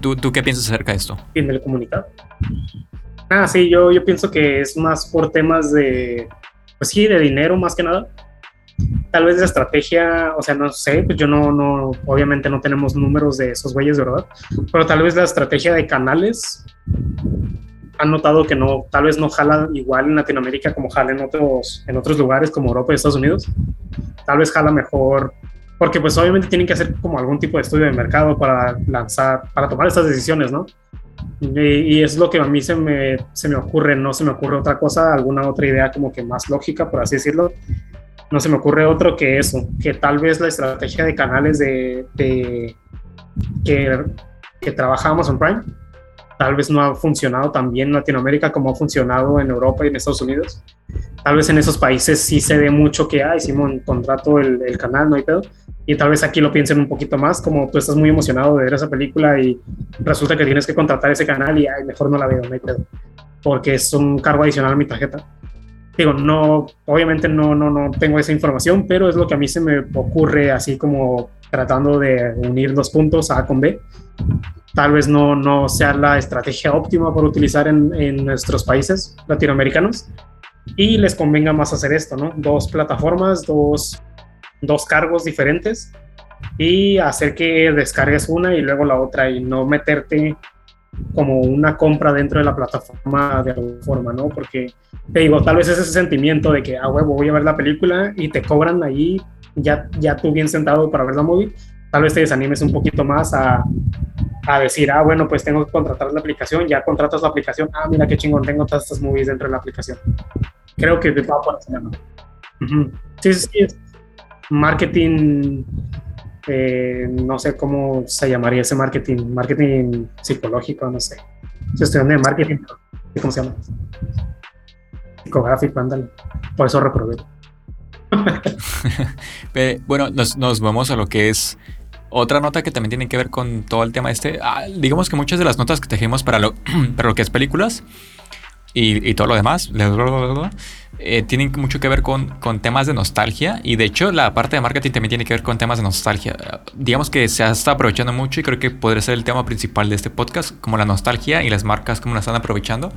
Speaker 1: ¿Tú, ¿Tú, qué piensas acerca de esto?
Speaker 2: En el comunicado. Ah, sí, yo, yo pienso que es más por temas de, pues sí, de dinero más que nada tal vez la estrategia, o sea, no sé, pues yo no, no, obviamente no tenemos números de esos güeyes, verdad, pero tal vez la estrategia de canales han notado que no, tal vez no jala igual en Latinoamérica como jala en otros, en otros lugares como Europa y Estados Unidos. Tal vez jala mejor, porque pues obviamente tienen que hacer como algún tipo de estudio de mercado para lanzar, para tomar estas decisiones, ¿no? Y, es lo que a mí se me, se me ocurre, no se me ocurre otra cosa, alguna otra idea como que más lógica, por así decirlo. No se me ocurre otro que eso, que tal vez la estrategia de canales de, de que, que trabaja Amazon Prime tal vez no ha funcionado tan bien en Latinoamérica como ha funcionado en Europa y en Estados Unidos. Tal vez en esos países sí se ve mucho que, ah, hicimos un contrato el, el canal, no hay pedo. Y tal vez aquí lo piensen un poquito más, como tú estás muy emocionado de ver esa película y resulta que tienes que contratar ese canal y, ay, mejor no la veo, no hay pedo. Porque es un cargo adicional a mi tarjeta. Digo, no, obviamente no, no, no tengo esa información, pero es lo que a mí se me ocurre así como tratando de unir los puntos A con B tal vez no, no sea la estrategia óptima por utilizar en, en, nuestros países latinoamericanos y les convenga más hacer esto, ¿no? Dos plataformas, dos, dos cargos diferentes y hacer que descargues una y luego la otra y no meterte como una compra dentro de la plataforma de alguna forma, ¿no? Porque te digo, tal vez es ese sentimiento de que, ah, huevo, voy a ver la película y te cobran ahí ya, ya tú bien sentado para ver la movie, tal vez te desanimes un poquito más a, a decir, ah, bueno, pues tengo que contratar la aplicación, ya contratas la aplicación, ah, mira qué chingón, tengo todas estas movies dentro de la aplicación. Creo que va por ese lado. Sí, sí, sí, marketing, eh, no sé cómo se llamaría ese marketing, marketing psicológico, no sé. Estoy estudiando de marketing, ¿cómo se llama? Psicográfico, ándale. Por eso reprobé.
Speaker 1: bueno, nos, vamos a lo que es otra nota que también tiene que ver con todo el tema este, ah, digamos que muchas de las notas que tejimos para lo, para lo que es películas y, y todo lo demás, eh, tienen mucho que ver con, con, temas de nostalgia y de hecho la parte de marketing también tiene que ver con temas de nostalgia. Digamos que se está aprovechando mucho y creo que podría ser el tema principal de este podcast, como la nostalgia y las marcas cómo la están aprovechando.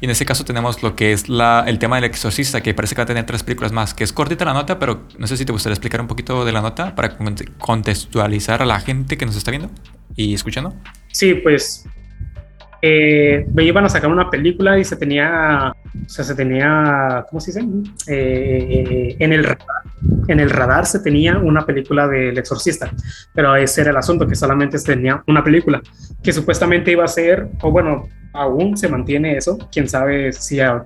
Speaker 1: Y en este caso tenemos lo que es la, el tema del exorcista, que parece que va a tener tres películas más, que es cortita la nota, pero no sé si te gustaría explicar un poquito de la nota para contextualizar a la gente que nos está viendo y escuchando.
Speaker 2: Sí, pues eh, iban a sacar una película y se tenía, o sea, se tenía, ¿cómo se dice? Eh, en, el radar, en el radar se tenía una película del exorcista, pero ese era el asunto, que solamente se tenía una película, que supuestamente iba a ser, o bueno, aún se mantiene eso, quién sabe si al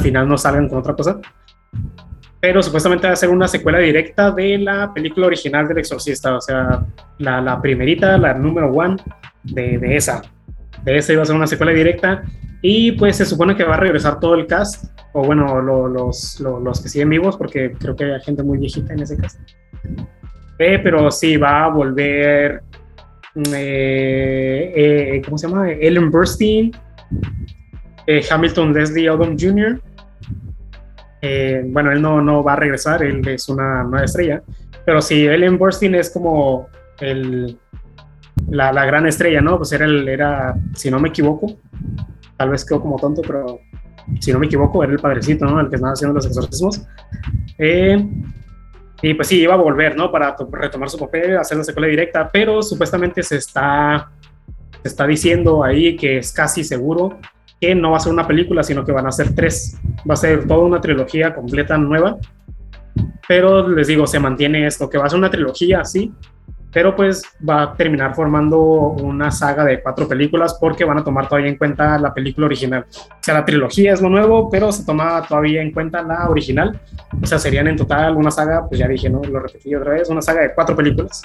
Speaker 2: final no salgan con otra cosa, pero supuestamente va a ser una secuela directa de la película original del exorcista, o sea, la, la primerita, la número one de, de esa esa iba a ser una secuela directa y pues se supone que va a regresar todo el cast, o bueno, los, los, que siguen vivos, porque creo que hay gente muy viejita en ese cast. Eh, pero sí, va a volver, eh, eh, ¿cómo se llama? Ellen Burstyn, Hamilton Leslie Odom Jr. bueno, él no, no va a regresar, él es una nueva estrella, pero sí, Ellen Burstyn es como el la, gran estrella, ¿no? Pues era, el, era, si no me equivoco, tal vez quedó como tonto, pero si no me equivoco, era el padrecito, ¿no? El que estaba haciendo los exorcismos. Eh, y pues sí, iba a volver, ¿no? Para retomar su papel, hacer la secuela directa, pero supuestamente se está, está diciendo ahí que es casi seguro que no va a ser una película, sino que van a ser tres. Va a ser toda una trilogía completa nueva. Pero les digo, se mantiene esto, que va a ser una trilogía, sí, pero pues va a terminar formando una saga de cuatro películas porque van a tomar todavía en cuenta la película original. O sea, la trilogía es lo nuevo, pero se toma todavía en cuenta la original. O sea, serían en total una saga, pues ya dije, ¿no? Lo repetí otra vez, una saga de cuatro películas.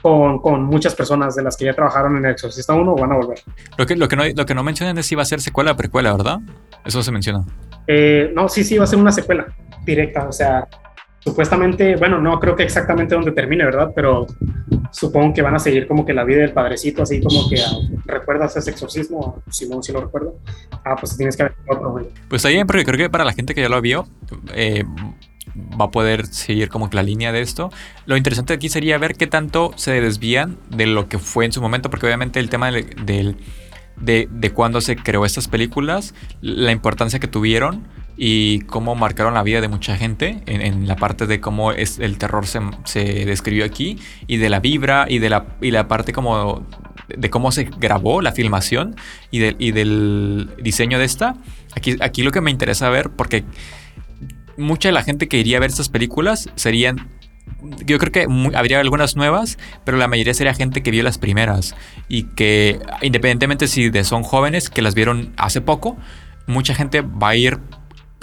Speaker 2: Con, con, muchas personas de las que ya trabajaron en Exorcista 1 van a volver.
Speaker 1: Lo que, lo que, no, lo que no mencionan es si va a ser secuela o precuela, ¿verdad? Eso se menciona.
Speaker 2: Eh, no, sí, sí, va a ser una secuela directa. O sea, supuestamente, bueno, no creo que exactamente donde termine, ¿verdad? Pero supongo que van a seguir como que la vida del padrecito, así como que ah, recuerdas ese exorcismo, Simón, si lo recuerdo. Ah, pues tienes que ver otro, güey.
Speaker 1: Pues bien, porque creo que para la gente que ya lo vio, eh, va a poder seguir como que la línea de esto. Lo interesante aquí sería ver qué tanto se desvían de lo que fue en su momento, porque obviamente el tema del, de, de cuando se creó estas películas, la importancia que tuvieron y cómo marcaron la vida de mucha gente en, la parte de cómo es, el terror se, se, describió aquí y de la vibra y de la, y la parte como de cómo se grabó la filmación y, y del diseño de esta. Aquí, aquí lo que me interesa ver, porque mucha de la gente que iría a ver estas películas serían yo creo que habría algunas nuevas, pero la mayoría sería gente que vio las primeras y que independientemente si de son jóvenes que las vieron hace poco, mucha gente va a ir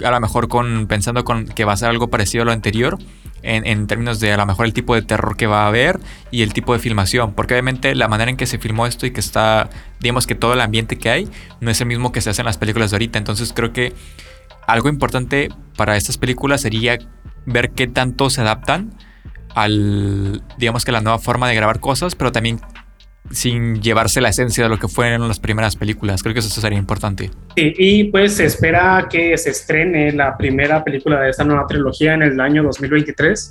Speaker 1: a lo mejor con pensando con que va a ser algo parecido a lo anterior en, en, términos de a lo mejor el tipo de terror que va a haber y el tipo de filmación, porque obviamente la manera en que se filmó esto y que está, digamos que todo el ambiente que hay no es el mismo que se hace en las películas de ahorita, entonces creo que algo importante para estas películas sería ver qué tanto se adaptan al, digamos que la nueva forma de grabar cosas, pero también sin llevarse la esencia de lo que fueron las primeras películas. Creo que eso sería importante.
Speaker 2: y pues se espera que se estrene la primera película de esta nueva trilogía en el año 2023.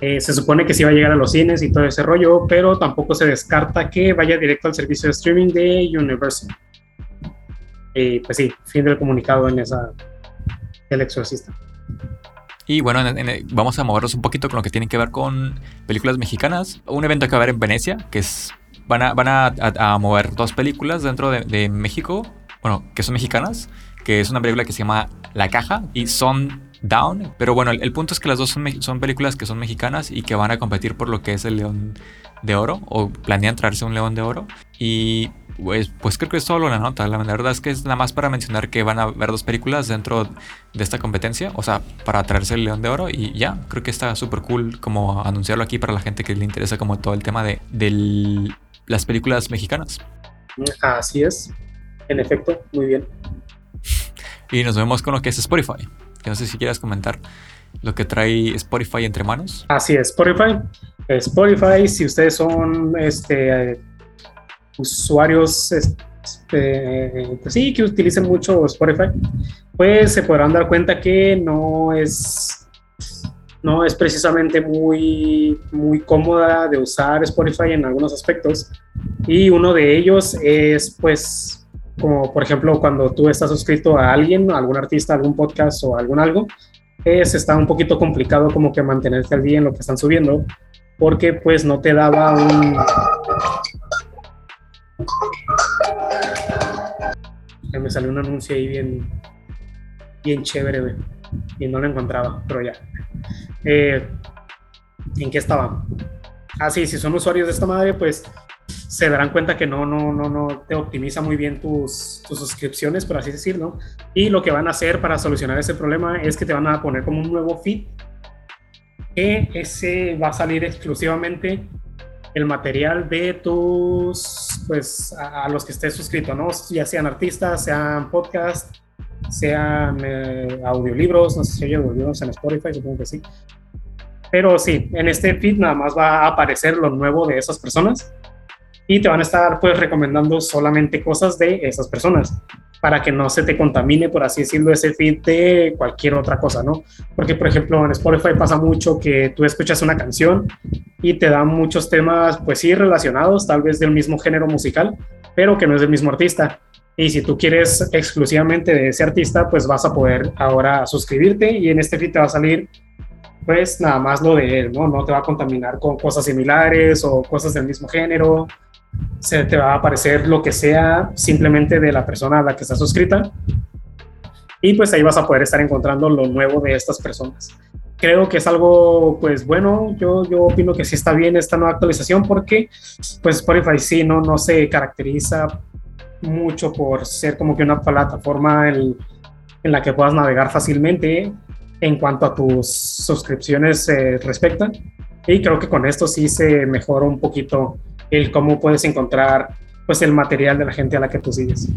Speaker 2: Eh, se supone que sí va a llegar a los cines y todo ese rollo, pero tampoco se descarta que vaya directo al servicio de streaming de Universal. Y pues sí, fin del comunicado en esa El Exorcista.
Speaker 1: Y bueno, vamos a movernos un poquito con lo que tiene que ver con películas mexicanas. Un evento que va a haber en Venecia, que es. Van a, van a, mover dos películas dentro de, México, bueno, que son mexicanas, que es una película que se llama La Caja y Son Down. Pero bueno, el, punto es que las dos son, son películas que son mexicanas y que van a competir por lo que es el León de Oro, o planean traerse un León de Oro. Y pues, pues creo que es solo la nota. La verdad es que es nada más para mencionar que van a haber dos películas dentro de esta competencia. O sea, para traerse el León de Oro. Y ya, creo que está súper cool como anunciarlo aquí para la gente que le interesa como todo el tema de, las películas mexicanas.
Speaker 2: Así es. En efecto, muy bien.
Speaker 1: Y nos vemos con lo que es Spotify. No sé si quieras comentar lo que trae Spotify entre manos.
Speaker 2: Así es, Spotify. Spotify, si ustedes son este usuarios este, pues sí, que utilicen mucho Spotify, pues se podrán dar cuenta que no es, no es precisamente muy, muy cómoda de usar Spotify en algunos aspectos. Y uno de ellos es, pues, como por ejemplo, cuando tú estás suscrito a alguien, algún artista, algún podcast o algún algo, es, está un poquito complicado como que mantenerte al día en lo que están subiendo, porque pues no te daba un me salió un anuncio ahí bien, bien chévere, Y no lo encontraba, pero ya. Eh, ¿En qué estaba? Ah, sí, si son usuarios de esta madre, pues se darán cuenta que no, no, no, no te optimiza muy bien tus, tus suscripciones, por así decirlo. Y lo que van a hacer para solucionar ese problema es que te van a poner como un nuevo feed que ese va a salir exclusivamente el material de tus, pues, a, los que estés suscrito, ¿no? Ya sean artistas, sean podcasts, sean audiolibros, no sé si hay audiolibros en Spotify, supongo que sí. Pero sí, en este feed nada más va a aparecer lo nuevo de esas personas y te van a estar pues recomendando solamente cosas de esas personas para que no se te contamine, por así decirlo, ese feed de cualquier otra cosa, ¿no? Porque, por ejemplo, en Spotify pasa mucho que tú escuchas una canción y te dan muchos temas, pues sí, relacionados, tal vez del mismo género musical, pero que no es del mismo artista. Y si tú quieres exclusivamente de ese artista, pues vas a poder ahora suscribirte y en este feed te va a salir pues nada más lo de él, ¿no? No te va a contaminar con cosas similares o cosas del mismo género se te va a aparecer lo que sea simplemente de la persona a la que estás suscrita. Y pues ahí vas a poder estar encontrando lo nuevo de estas personas. Creo que es algo, pues bueno, yo, yo opino que sí está bien esta nueva actualización porque pues Spotify sí no, no se caracteriza mucho por ser como que una plataforma en, la que puedas navegar fácilmente en cuanto a tus suscripciones eh, respectan. Y creo que con esto sí se mejora un poquito el cómo puedes encontrar pues el material de la gente a la que tú sigues.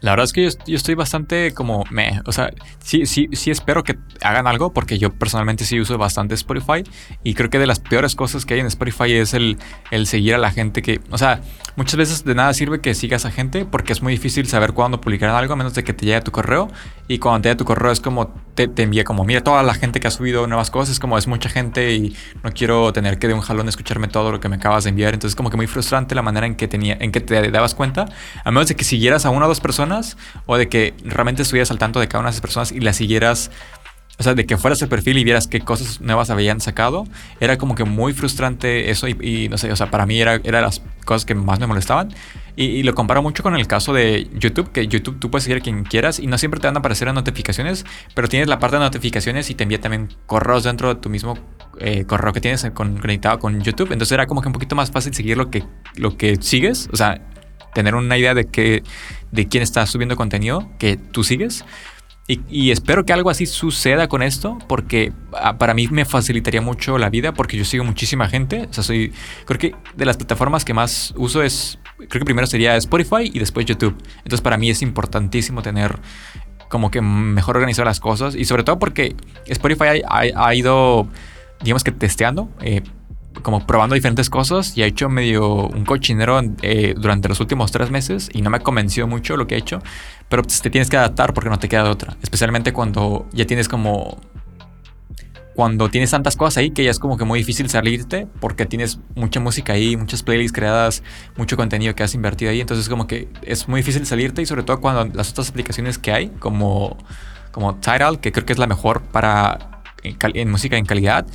Speaker 1: La verdad es que yo, estoy bastante como me, o sea, sí, sí, sí espero que hagan algo porque yo personalmente sí uso bastante Spotify y creo que de las peores cosas que hay en Spotify es el, el seguir a la gente que, o sea, muchas veces de nada sirve que sigas a gente porque es muy difícil saber cuándo publicarán algo a menos de que te llegue a tu correo y cuando te llegue tu correo es como te, te, envía como, mira, toda la gente que ha subido nuevas cosas, como es mucha gente y no quiero tener que de un jalón escucharme todo lo que me acabas de enviar. Entonces, como que muy frustrante la manera en que, tenía, en que te dabas cuenta, a menos de que siguieras a una o dos personas o de que realmente estuvieras al tanto de cada una de esas personas y las siguieras o sea, de que fueras el perfil y vieras qué cosas nuevas habían sacado, era como que muy frustrante eso y, no sé, o sea, para mí era, era las cosas que más me molestaban. Y, lo comparo mucho con el caso de YouTube, que YouTube tú puedes seguir a quien quieras y no siempre te van a aparecer las notificaciones, pero tienes la parte de notificaciones y te envía también correos dentro de tu mismo eh, correo que tienes conectado con YouTube. Entonces era como que un poquito más fácil seguir lo que, lo que sigues, o sea, tener una idea de, que, de quién está subiendo contenido que tú sigues. Y, espero que algo así suceda con esto, porque ah, para mí me facilitaría mucho la vida, porque yo sigo muchísima gente. O sea, soy. Creo que de las plataformas que más uso es. Creo que primero sería Spotify y después YouTube. Entonces, para mí es importantísimo tener como que mejor organizar las cosas. Y sobre todo porque Spotify ha, ido, digamos que testeando. Eh, como probando diferentes cosas y ha hecho medio un cochinero eh, durante los últimos tres meses y no me convenció mucho lo que ha hecho, pero pues, te tienes que adaptar porque no te queda de otra, especialmente cuando ya tienes como... Cuando tienes tantas cosas ahí que ya es como que muy difícil salirte porque tienes mucha música ahí, muchas playlists creadas, mucho contenido que has invertido ahí, entonces como que es muy difícil salirte y sobre todo cuando las otras aplicaciones que hay, como, como Tidal, que creo que es la mejor para en música en calidad,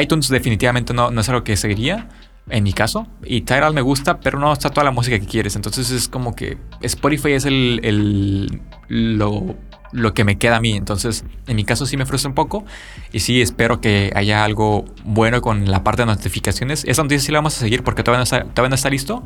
Speaker 1: iTunes definitivamente no, no es algo que seguiría, en mi caso. Y Tidal me gusta, pero no está toda la música que quieres. Entonces es como que Spotify es el, el lo, lo, que me queda a mí. Entonces, en mi caso sí me frustra un poco. Y sí espero que haya algo bueno con la parte de notificaciones. Esa noticia sí la vamos a seguir porque todavía todavía no está listo.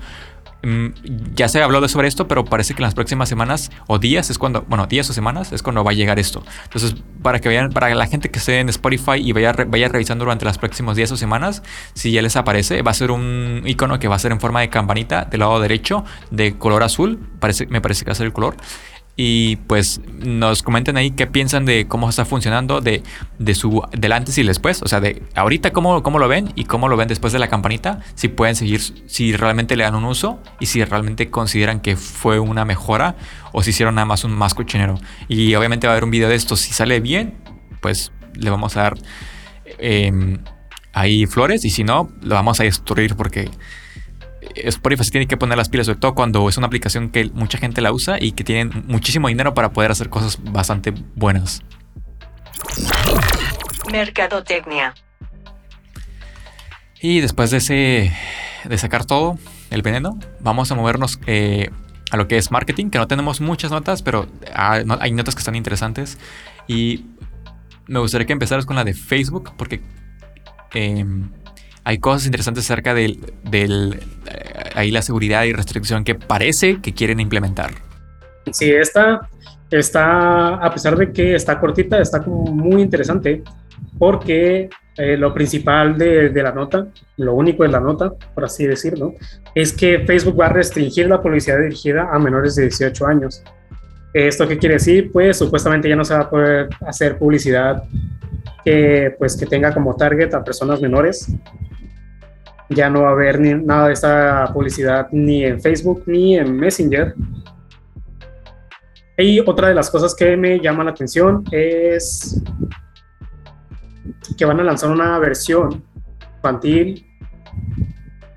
Speaker 1: Mm, ya se habló de sobre esto, pero parece que en las próximas semanas o días es cuando, bueno, días o semanas es cuando va a llegar esto. Entonces, para que vean, para la gente que esté en Spotify y vaya, vaya revisando durante los próximos días o semanas, si ya les aparece, va a ser un icono que va a ser en forma de campanita del lado derecho de color azul, parece, me parece que va a ser el color y pues nos comenten ahí qué piensan de cómo está funcionando de, de su del antes y después, o sea, de ahorita cómo, cómo lo ven y cómo lo ven después de la campanita, si pueden seguir, si realmente le dan un uso y si realmente consideran que fue una mejora o si hicieron nada más un más cochinero. Y obviamente va a haber un video de esto, si sale bien, pues le vamos a dar em, ahí flores y si no, lo vamos a destruir porque Spotify se tiene que poner las pilas, sobre todo cuando es una aplicación que mucha gente la usa y que tienen muchísimo dinero para poder hacer cosas bastante buenas.
Speaker 3: Mercadotecnia.
Speaker 1: Y después de ese de sacar todo el veneno, vamos a movernos eh, a lo que es marketing, que no tenemos muchas notas, pero hay, notas que están interesantes. Y me gustaría que empezaras con la de Facebook, porque em, hay cosas interesantes acerca del, del eh, ahí la seguridad y restricción que parece que quieren implementar.
Speaker 2: Sí, esta está, a pesar de que está cortita, está como muy interesante porque eh, lo principal de, de, la nota, lo único de la nota, por así decirlo, es que Facebook va a restringir la publicidad dirigida a menores de 18 años. ¿Esto qué quiere decir? Pues supuestamente ya no se va a poder hacer publicidad que, pues, que tenga como target a personas menores ya no va a haber ni, nada de esta publicidad ni en Facebook ni en Messenger. Y otra de las cosas que me llama la atención es que van a lanzar una versión infantil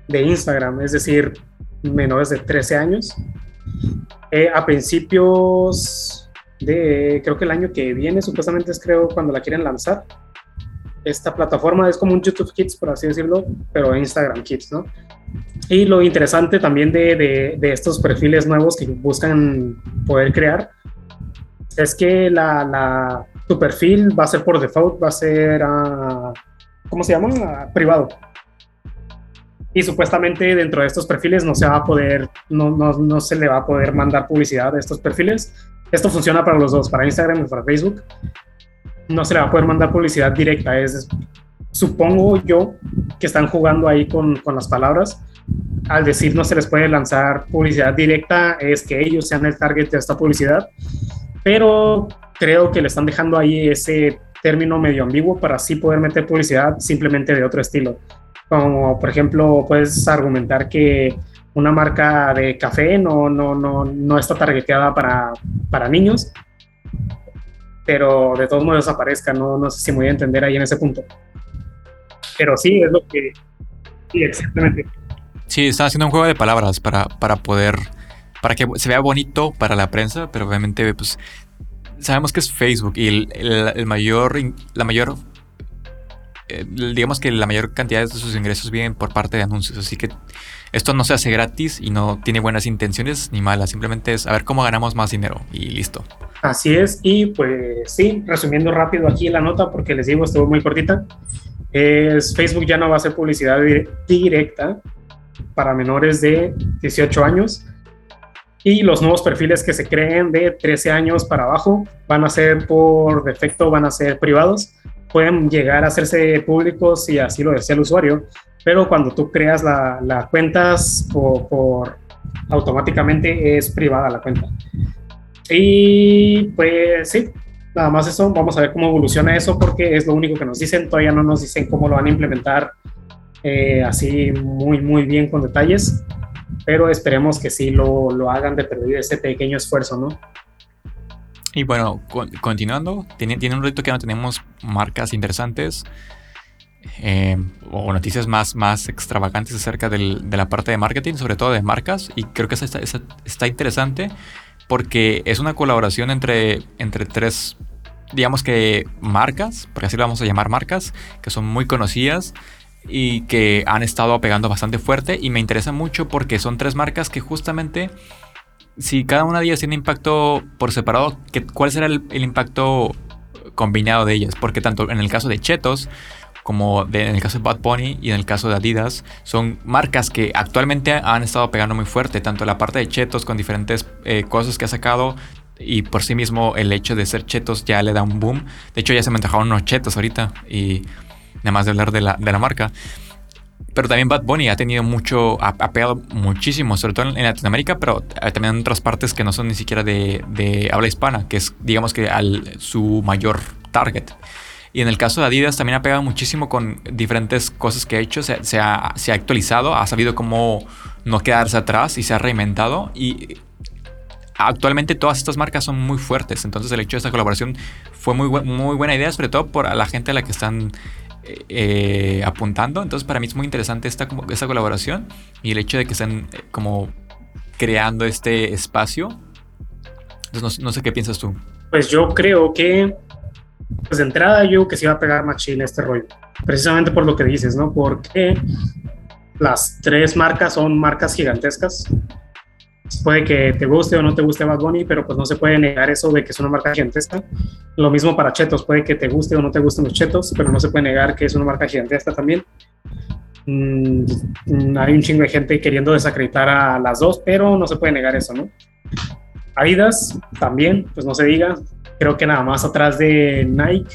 Speaker 2: de Instagram, es decir, menores de 13 años. Eh, a principios de, creo que el año que viene, supuestamente es creo cuando la quieren lanzar esta plataforma es como un YouTube Kids, por así decirlo, pero Instagram Kids, ¿no? Y lo interesante también de, de, estos perfiles nuevos que buscan poder crear es que la, la, tu perfil va a ser por default, va a ser, uh, ¿cómo se llama? Uh, privado. Y supuestamente dentro de estos perfiles no se va a poder, no, no, no se le va a poder mandar publicidad a estos perfiles. Esto funciona para los dos, para Instagram y para Facebook no se le va a poder mandar publicidad directa. Es, supongo yo que están jugando ahí con, con, las palabras. Al decir no se les puede lanzar publicidad directa, es que ellos sean el target de esta publicidad. Pero creo que le están dejando ahí ese término medio ambiguo para así poder meter publicidad simplemente de otro estilo. Como por ejemplo, puedes argumentar que una marca de café no, no, no, no está targeteada para, para niños, pero de todos modos aparezca, no, no sé si me voy a entender ahí en ese punto. Pero sí, es lo que... Sí, exactamente.
Speaker 1: Sí, están haciendo un juego de palabras para, para poder... Para que se vea bonito para la prensa, pero obviamente pues sabemos que es Facebook y el, el mayor, la mayor eh, digamos que la mayor cantidad de sus ingresos vienen por parte de anuncios, así que esto no se hace gratis y no tiene buenas intenciones ni malas, simplemente es a ver cómo ganamos más dinero y listo.
Speaker 2: Así es, y pues sí, resumiendo rápido aquí la nota, porque les digo, estuvo muy cortita, es Facebook ya no va a hacer publicidad directa para menores de 18 años y los nuevos perfiles que se creen de 13 años para abajo van a ser por defecto, van a ser privados pueden llegar a hacerse públicos si así lo desea el usuario, pero cuando tú creas la, la cuentas por, automáticamente es privada la cuenta. Y pues sí, nada más eso, vamos a ver cómo evoluciona eso porque es lo único que nos dicen, todavía no nos dicen cómo lo van a implementar eh, así muy, muy bien con detalles, pero esperemos que sí lo, lo hagan de perder ese pequeño esfuerzo, ¿no?
Speaker 1: Y bueno, continuando, tiene, tiene un reto que no tenemos marcas interesantes eh, o noticias más, más extravagantes acerca de la parte de marketing, sobre todo de marcas. Y creo que esa está, está, interesante porque es una colaboración entre, entre tres, digamos que marcas, porque así lo vamos a llamar marcas, que son muy conocidas y que han estado pegando bastante fuerte. Y me interesa mucho porque son tres marcas que justamente si cada una de ellas tiene impacto por separado, ¿cuál será el, impacto combinado de ellas? Porque tanto en el caso de Chetos, como en el caso de Bad Bunny y en el caso de Adidas, son marcas que actualmente han estado pegando muy fuerte, tanto la parte de Chetos con diferentes eh, cosas que ha sacado y por sí mismo el hecho de ser Chetos ya le da un boom. De hecho ya se me antojaron unos Chetos ahorita y nada más de hablar de la, de la marca. Pero también Bad Bunny ha tenido mucho, ha, pegado muchísimo, sobre todo en, Latinoamérica, pero también en otras partes que no son ni siquiera de, habla hispana, que es, digamos que, al, su mayor target. Y en el caso de Adidas también ha pegado muchísimo con diferentes cosas que ha hecho, se, se, ha, se ha, actualizado, ha sabido cómo no quedarse atrás y se ha reinventado. Y actualmente todas estas marcas son muy fuertes, entonces el hecho de esta colaboración fue muy, muy buena idea, sobre todo por la gente a la que están eh, apuntando. Entonces para mí es muy interesante esta, esta colaboración y el hecho de que estén eh, como creando este espacio. Entonces no, sé qué piensas tú.
Speaker 2: Pues yo creo que, pues de entrada yo que se iba a pegar más chile este rollo. Precisamente por lo que dices, ¿no? Porque las tres marcas son marcas gigantescas puede que te guste o no te guste Bad Bunny, pero pues no se puede negar eso de que es una marca gigantesca. Lo mismo para Chetos, puede que te guste o no te gusten los Chetos, pero no se puede negar que es una marca gigantesca también. Mm, hay un chingo de gente queriendo desacreditar a las dos, pero no se puede negar eso, ¿no? Adidas también, pues no se diga, creo que nada más atrás de Nike,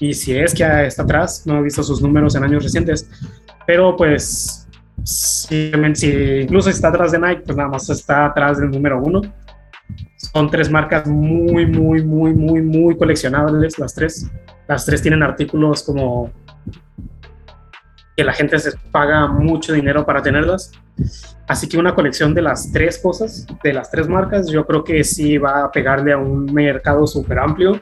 Speaker 2: y si es que está atrás, no he visto sus números en años recientes, pero pues si, incluso está atrás de Nike, pues nada más está atrás del número uno. Son tres marcas muy, muy, muy, muy, muy coleccionables, las tres. Las tres tienen artículos como que la gente se paga mucho dinero para tenerlas. Así que una colección de las tres cosas, de las tres marcas, yo creo que sí va a pegarle a un mercado súper amplio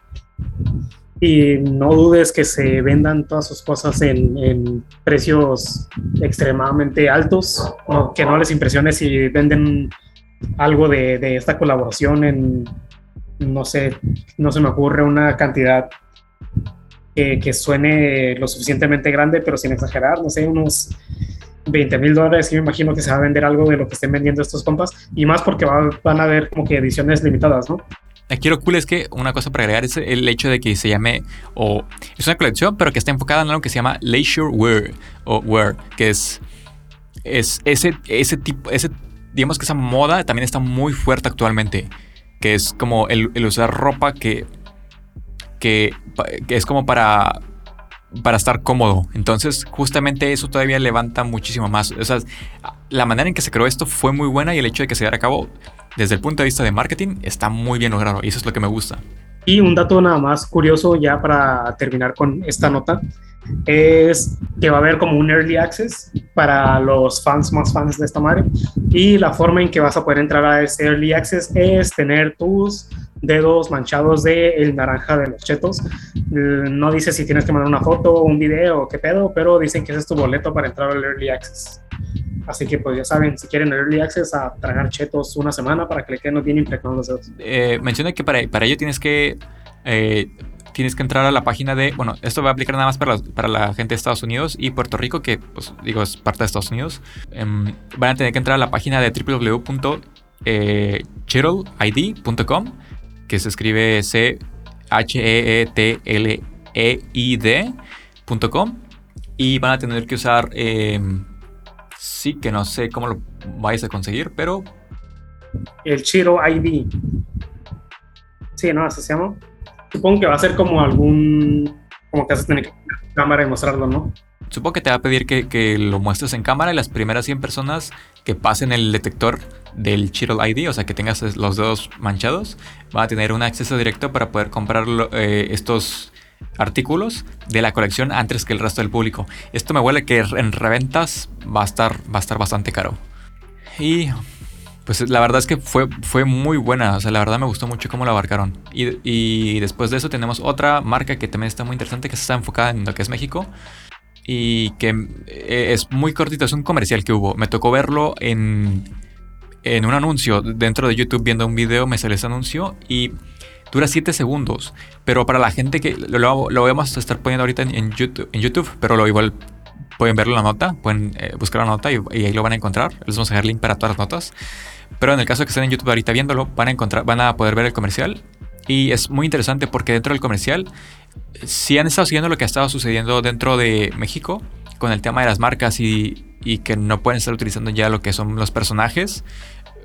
Speaker 2: y no dudes que se vendan todas sus cosas en, precios extremadamente altos, que no les impresione si venden algo de, esta colaboración en, no sé, no se me ocurre una cantidad que, suene lo suficientemente grande, pero sin exagerar, no sé, unos 20 mil dólares, y me imagino que se va a vender algo de lo que estén vendiendo estos compas, y más porque van a haber como que ediciones limitadas, ¿no?
Speaker 1: Aquí lo cool es que una cosa para agregar es el hecho de que se llame, o es una colección, pero que está enfocada en algo que se llama leisure wear, o wear, que es, es ese, ese tipo, ese, digamos que esa moda también está muy fuerte actualmente, que es como el, usar ropa que, que, es como para para estar cómodo. Entonces, justamente eso todavía levanta muchísimo más. O sea, la manera en que se creó esto fue muy buena y el hecho de que se llevara a cabo desde el punto de vista de marketing está muy bien logrado y eso es lo que me gusta.
Speaker 2: Y un dato nada más curioso ya para terminar con esta nota es que va a haber como un early access para los fans más fans de esta madre y la forma en que vas a poder entrar a ese early access es tener tus dedos manchados de el naranja de los chetos. No dice si tienes que mandar una foto o un video o qué pedo, pero dicen que ese es tu boleto para entrar al early access. Así que pues ya saben, si quieren early access a tragar chetos una semana para que le queden bien impregnados los dedos.
Speaker 1: Eh, menciona que para, ello tienes que eh, tienes que entrar a la página de, bueno, esto va a aplicar nada más para para la gente de Estados Unidos y Puerto Rico, que pues digo es parte de Estados Unidos. Em, van a tener que entrar a la página de www.chetlid.com, que se escribe C H E E T L E I D.com y van a tener que usar em, sí que no sé cómo lo vais a conseguir, pero
Speaker 2: el Chiro ID. Sí, ¿no? Así se llama. Supongo que va a ser como algún. Como que vas a tener que cámara y mostrarlo, ¿no?
Speaker 1: Supongo que te va a pedir que, que, lo muestres en cámara y las primeras 100 personas que pasen el detector del Chiro ID, o sea que tengas los dedos manchados, van a tener un acceso directo para poder comprar eh, estos artículos de la colección antes que el resto del público. Esto me huele que en reventas va a estar, va a estar bastante caro. Y pues la verdad es que fue, fue muy buena. O sea, la verdad me gustó mucho cómo la abarcaron. Y, después de eso tenemos otra marca que también está muy interesante, que está enfocada en lo que es México. Y que eh, es muy cortito, es un comercial que hubo. Me tocó verlo en, en un anuncio dentro de YouTube, viendo un video, me salió ese anuncio y dura 7 segundos. Pero para la gente que lo, lo, vamos a estar poniendo ahorita en, YouTube, en YouTube, pero lo igual pueden en la nota, pueden eh, buscar la nota y, y, ahí lo van a encontrar. Les vamos a dejar link para todas las notas. Pero en el caso de que estén en YouTube ahorita viéndolo, van a, encontrar, van a poder ver el comercial. Y es muy interesante porque dentro del comercial, si han estado siguiendo lo que ha estado sucediendo dentro de México con el tema de las marcas y, y que no pueden estar utilizando ya lo que son los personajes,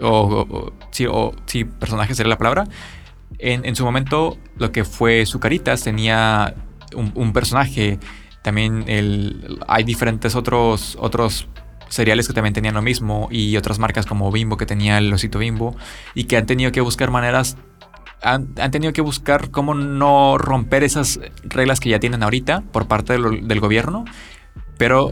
Speaker 1: o, sí, o sí, personajes sería la palabra. En, su momento, lo que fue Zucaritas tenía un, personaje. También el, hay diferentes otros, otros cereales que también tenían lo mismo y otras marcas como Bimbo que tenía el osito Bimbo y que han tenido que buscar maneras, han, han tenido que buscar cómo no romper esas reglas que ya tienen ahorita por parte del, del gobierno, pero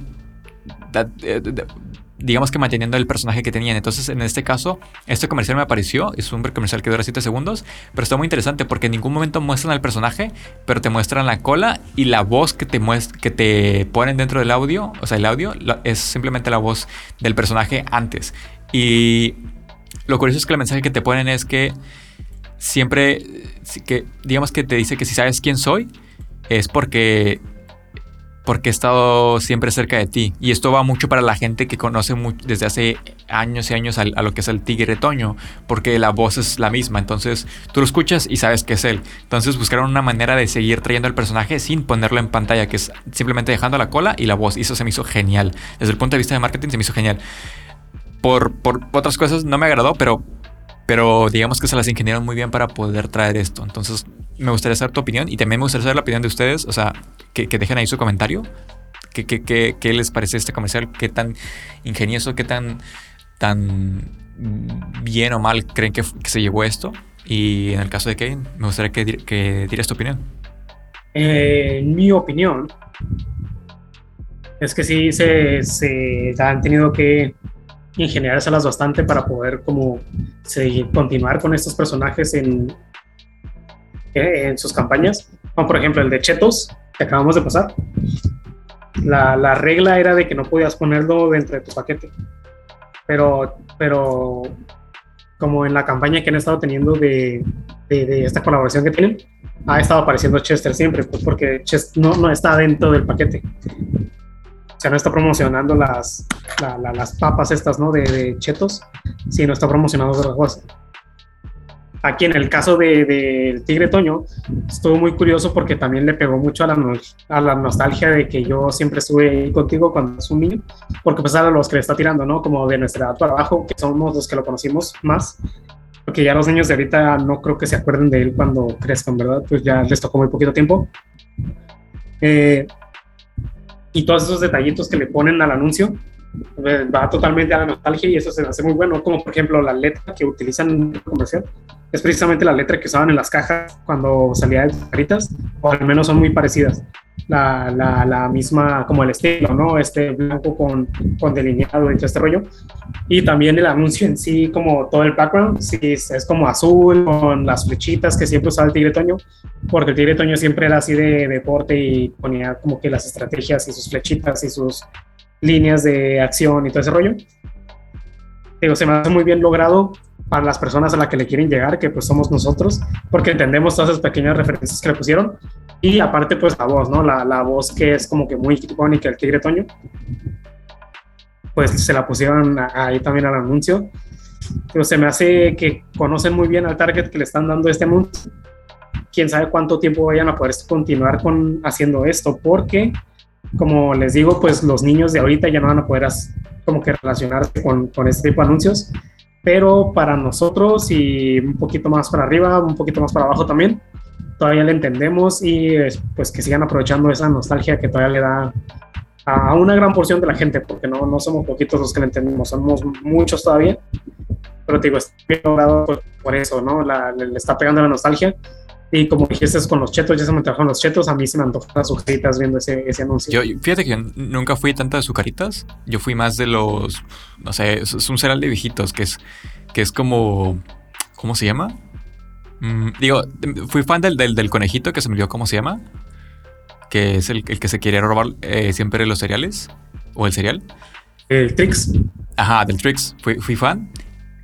Speaker 1: digamos que manteniendo el personaje que tenían. Entonces, en este caso, este comercial me apareció. Es un comercial que dura 7 segundos, pero está muy interesante porque en ningún momento muestran al personaje, pero te muestran la cola y la voz que te, que te ponen dentro del audio. O sea, el audio es simplemente la voz del personaje antes. Y lo curioso es que el mensaje que te ponen es que siempre, que digamos que te dice que si sabes quién soy, es porque porque he estado siempre cerca de ti. Y esto va mucho para la gente que conoce desde hace años y años a, lo que es el tigre toño, porque la voz es la misma. Entonces tú lo escuchas y sabes que es él. Entonces buscaron una manera de seguir trayendo al personaje sin ponerlo en pantalla, que es simplemente dejando la cola y la voz. Y eso se me hizo genial. Desde el punto de vista de marketing se me hizo genial. Por, otras cosas no me agradó, pero pero digamos que se las ingenieron muy bien para poder traer esto. Entonces, me gustaría saber tu opinión y también me gustaría saber la opinión de ustedes. O sea, que, dejen ahí su comentario. ¿Qué, qué, qué, les parece este comercial? ¿Qué tan ingenioso, qué tan, tan bien o mal creen que, se llevó esto? Y en el caso de Kevin, me gustaría que, que tu opinión.
Speaker 2: Eh, en mi opinión, es que sí se, se han tenido que ingeniárselas bastante para poder como seguir, continuar con estos personajes en, en sus campañas. Como por ejemplo el de Chetos, que acabamos de pasar. La, la, regla era de que no podías ponerlo dentro de tu paquete. Pero, pero como en la campaña que han estado teniendo de, de, esta colaboración que tienen, ha estado apareciendo Chester siempre, pues porque Chester no, no está dentro del paquete. O sea, no está promocionando las, las papas estas, ¿no? De, chetos, sino está promocionando otras cosas. Aquí en el caso del de, Tigre Toño, estuvo muy curioso porque también le pegó mucho a la, a la nostalgia de que yo siempre estuve contigo cuando es un niño, porque pues a los que le está tirando, ¿no? Como de nuestra edad para abajo, que somos los que lo conocimos más, porque ya los niños de ahorita no creo que se acuerden de él cuando crezcan, ¿verdad? Pues ya les tocó muy poquito tiempo. Eh, y todos esos detallitos que le ponen al anuncio va totalmente a la nostalgia y eso se hace muy bueno, como por ejemplo la letra que utilizan en el comercial, es precisamente la letra que usaban en las cajas cuando salía de caritas, o al menos son muy parecidas. La, la, la, misma, como el estilo, ¿no? Este blanco con, con delineado y todo este rollo. Y también el anuncio en sí, como todo el background, sí, es como azul, con las flechitas que siempre usaba el Tigre Toño, porque el Tigre Toño siempre era así de deporte y ponía como que las estrategias y sus flechitas y sus líneas de acción y todo ese rollo. Digo, se me hace muy bien logrado para las personas a las que le quieren llegar, que pues somos nosotros, porque entendemos todas esas pequeñas referencias que le pusieron. Y aparte, pues la voz, ¿no? La, la voz que es como que muy icónica, el Tigre Toño. Pues se la pusieron ahí también al anuncio. Pero se me hace que conocen muy bien al target que le están dando este anuncio. Quién sabe cuánto tiempo vayan a poder continuar con haciendo esto, porque como les digo, pues los niños de ahorita ya no van a poder como que relacionarse con, con este tipo de anuncios, pero para nosotros y un poquito más para arriba, un poquito más para abajo también, todavía le entendemos y pues que sigan aprovechando esa nostalgia que todavía le da a una gran porción de la gente, porque no, no somos poquitos los que le entendemos, somos muchos todavía, pero te digo, está bien logrado por, eso, ¿no? le, está pegando la nostalgia y como dijiste con los chetos, ya se me trajeron los chetos, a mí se me antojan las azucaritas viendo ese, ese anuncio.
Speaker 1: Yo, fíjate que nunca fui tanto de azucaritas, yo fui más de los, no sé, es un cereal de viejitos, que es, que es como, ¿cómo se llama? Mm, digo, fui fan del, del, conejito que se me olvidó cómo se llama, que es el, el que se quiere robar eh, siempre los cereales, o el cereal.
Speaker 2: El Trix.
Speaker 1: Ajá, del Trix, fui, fui fan.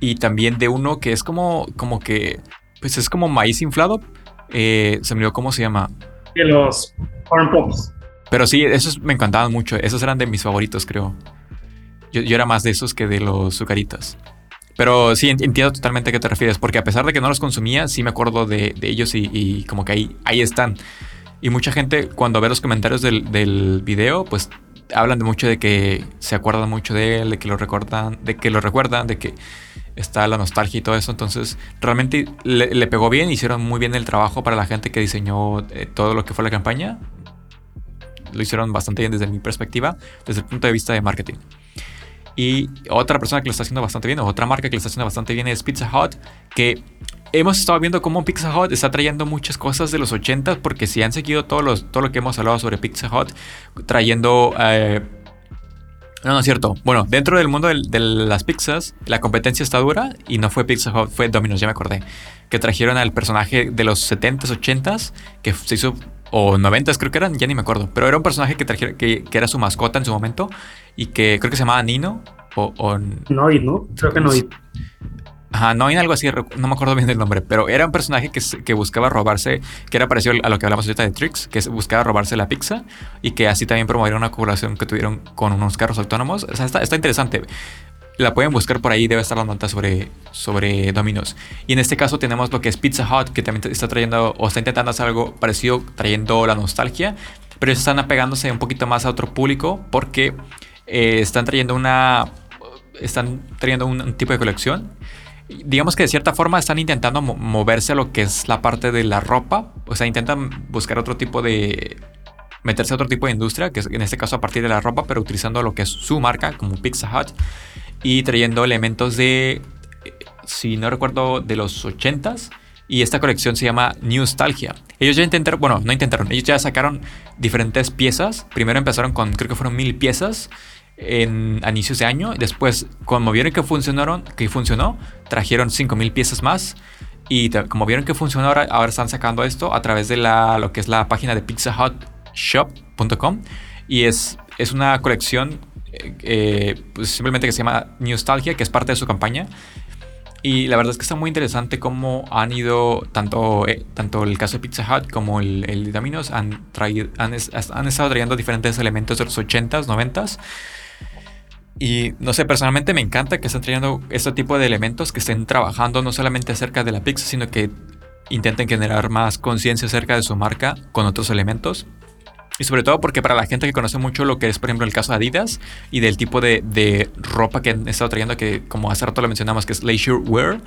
Speaker 1: Y también de uno que es como, como que, pues es como maíz inflado, eh, se me olvidó cómo se llama.
Speaker 2: De los Corn Pops.
Speaker 1: Pero sí, esos me encantaban mucho. Esos eran de mis favoritos, creo. Yo, era más de esos que de los sucaritas. Pero sí, entiendo totalmente a qué te refieres, porque a pesar de que no los consumía, sí me acuerdo de, ellos y, como que ahí, ahí están. Y mucha gente cuando ve los comentarios del, del video, pues hablan de mucho de que se acuerdan mucho de él, de que lo recuerdan, de que lo recuerdan, de que está la nostalgia y todo eso. Entonces, realmente le, pegó bien, hicieron muy bien el trabajo para la gente que diseñó eh, todo lo que fue la campaña. Lo hicieron bastante bien desde mi perspectiva, desde el punto de vista de marketing. Y otra persona que lo está haciendo bastante bien, o otra marca que lo está haciendo bastante bien es Pizza Hut, que hemos estado viendo cómo Pizza Hut está trayendo muchas cosas de los 80 porque si han seguido todo, los, todo lo que hemos hablado sobre Pizza Hut, trayendo eh, no, no es cierto. Bueno, dentro del mundo de, las pizzas, la competencia está dura y no fue Pizza Hut, fue Domino's, ya me acordé. Que trajeron al personaje de los 70s, 80s, que se hizo, o 90s creo que eran, ya ni me acuerdo. Pero era un personaje que, trajeron, que, que era su mascota en su momento y que creo que se llamaba Nino. O, o
Speaker 2: no, ¿no? Creo que no.
Speaker 1: Ajá, no hay algo así, no me acuerdo bien del nombre, pero era un personaje que, buscaba robarse, que era parecido a lo que hablamos ahorita de Trix, que buscaba robarse la pizza y que así también promovieron una colaboración que tuvieron con unos carros autónomos. O sea, está, está interesante. La pueden buscar por ahí, debe estar la nota sobre, sobre Domino's. Y en este caso tenemos lo que es Pizza Hut, que también está trayendo o está intentando hacer algo parecido, trayendo la nostalgia, pero están apegándose un poquito más a otro público porque eh, están trayendo una. Están trayendo un tipo de colección digamos que de cierta forma están intentando moverse a lo que es la parte de la ropa. O sea, intentan buscar otro tipo de... meterse a otro tipo de industria, que en este caso a partir de la ropa, pero utilizando lo que es su marca, como Pizza Hut, y trayendo elementos de, si no recuerdo, de los 80s. Y esta colección se llama Nostalgia. Ellos ya intentaron, bueno, no intentaron, ellos ya sacaron diferentes piezas. Primero empezaron con, creo que fueron mil piezas en, a inicios de año. Después, como vieron que funcionaron, que funcionó, trajeron 5000 piezas más. Y como vieron que funcionó, ahora, ahora, están sacando esto a través de la, lo que es la página de pizzahutshop.com. Y es, es una colección eh, eh, pues simplemente que se llama Nostalgia, que es parte de su campaña. Y la verdad es que está muy interesante cómo han ido, tanto, eh, tanto el caso de Pizza Hut como el, el de Domino's, han, traído, han, han, estado trayendo diferentes elementos de los 80s, 90s y no sé, personalmente me encanta que estén trayendo este tipo de elementos, que estén trabajando no solamente acerca de la pizza, sino que intenten generar más conciencia acerca de su marca con otros elementos. Y sobre todo porque para la gente que conoce mucho lo que es, por ejemplo, el caso de Adidas y del tipo de, ropa que han estado trayendo, que como hace rato lo mencionamos, que es leisure wear,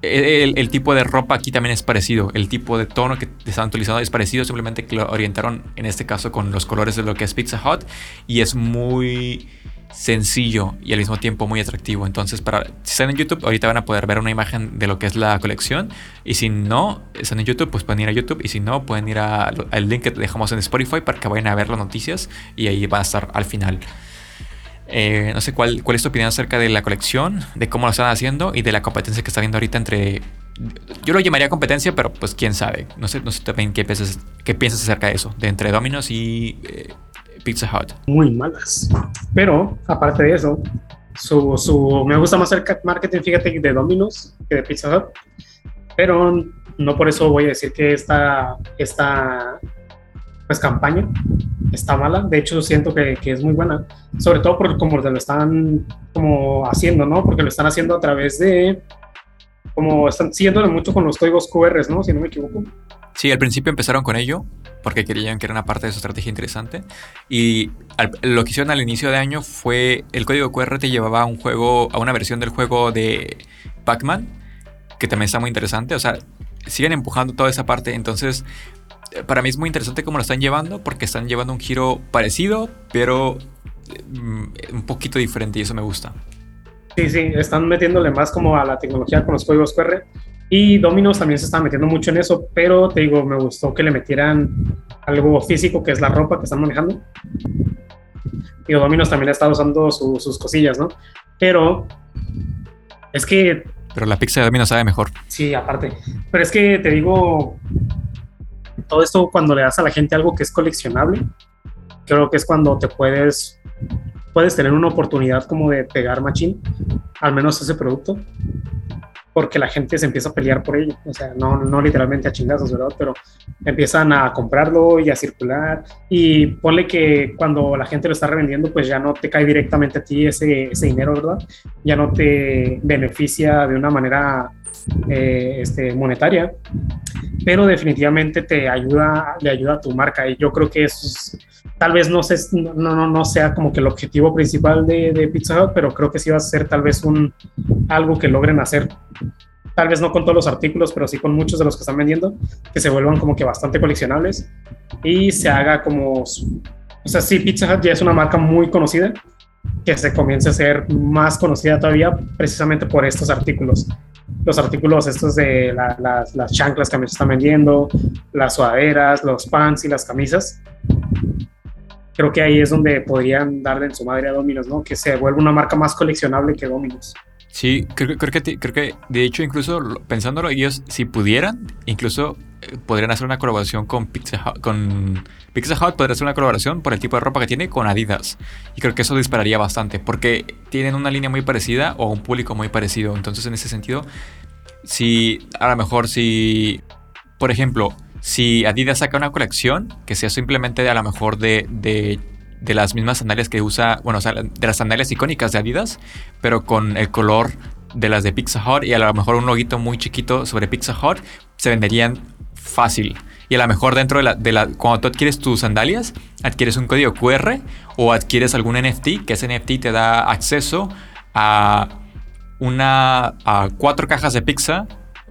Speaker 1: el, el, tipo de ropa aquí también es parecido. El tipo de tono que están utilizando es parecido, simplemente que lo orientaron en este caso con los colores de lo que es Pizza Hut. Y es muy sencillo y al mismo tiempo muy atractivo. Entonces, para, si están en YouTube, ahorita van a poder ver una imagen de lo que es la colección. Y si no están en YouTube, pues pueden ir a YouTube. Y si no, pueden ir al link que dejamos en Spotify para que vayan a ver las noticias. Y ahí va a estar al final. Eh, no sé cuál, cuál es tu opinión acerca de la colección, de cómo lo están haciendo y de la competencia que está viendo ahorita entre. Yo lo llamaría competencia, pero pues quién sabe. No sé, no sé también qué piensas, qué piensas acerca de eso, de entre Domino's y eh, Pizza Hut.
Speaker 2: Muy malas. Pero, aparte de eso, su, su, me gusta más el marketing, fíjate, de Domino's que de Pizza Hut. Pero no por eso voy a decir que esta, esta pues, campaña está mala. De hecho, siento que, que es muy buena. Sobre todo por como lo están como haciendo, ¿no? Porque lo están haciendo a través de... Como están siguiéndole mucho con los códigos QR, ¿no? Si no me equivoco.
Speaker 1: Sí, al principio empezaron con ello porque querían que era una parte de su estrategia interesante. Y lo que hicieron al inicio de año fue el código QR te llevaba a un juego, a una versión del juego de Pac-Man, que también está muy interesante. O sea, siguen empujando toda esa parte. Entonces, para mí es muy interesante cómo lo están llevando, porque están llevando un giro parecido, pero mm, un poquito diferente y eso me gusta.
Speaker 2: Sí, sí, están metiéndole más como a la tecnología con los códigos QR y Domino's también se está metiendo mucho en eso, pero te digo, me gustó que le metieran algo físico, que es la ropa que están manejando. Digo, Domino's también está usando sus cosillas, ¿no? Pero es que...
Speaker 1: Pero la pizza de Domino's sabe mejor.
Speaker 2: Sí, aparte. Pero es que te digo, todo esto cuando le das a la gente algo que es coleccionable, creo que es cuando te puedes puedes tener una oportunidad como de pegar machín, al menos ese producto porque la gente se empieza a pelear por ello, o sea, no, no literalmente a chingazos, ¿verdad? Pero empiezan a comprarlo y a circular y ponle que cuando la gente lo está revendiendo, pues ya no te cae directamente a ti ese, ese dinero, ¿verdad? Ya no te beneficia de una manera eh, este, monetaria, pero definitivamente te ayuda, le ayuda a tu marca y yo creo que eso es, tal vez no, sea como que el objetivo principal de, de, Pizza Hut, pero creo que sí va a ser tal vez un, algo que logren hacer, tal vez no con todos los artículos, pero sí con muchos de los que están vendiendo, que se vuelvan como que bastante coleccionables y se haga como, o sea, sí, Pizza Hut ya es una marca muy conocida, que se comience a ser más conocida todavía precisamente por estos artículos. Los artículos estos de las, las chanclas que me están vendiendo, las sudaderas, los pants y las camisas creo que ahí es donde podrían darle en su madre a Dominos, ¿no? Que se vuelva una marca más coleccionable que Dominos.
Speaker 1: Sí, creo, que, creo que de hecho incluso pensándolo ellos, si pudieran, incluso eh, podrían hacer una colaboración con Pizza Hut, con Pizza Hut podría hacer una colaboración por el tipo de ropa que tiene con Adidas. Y creo que eso dispararía bastante, porque tienen una línea muy parecida o un público muy parecido. Entonces en ese sentido, si a lo mejor si, por ejemplo, si Adidas saca una colección que sea simplemente a lo mejor de, de, de, las mismas sandalias que usa, bueno, de las sandalias icónicas de Adidas, pero con el color de las de Pizza Hut y a lo mejor un loguito muy chiquito sobre Pizza Hut, se venderían fácil. Y a lo mejor dentro de la, de la, cuando tú adquieres tus sandalias, adquieres un código QR o adquieres algún NFT, que ese NFT te da acceso a una a cuatro cajas de pizza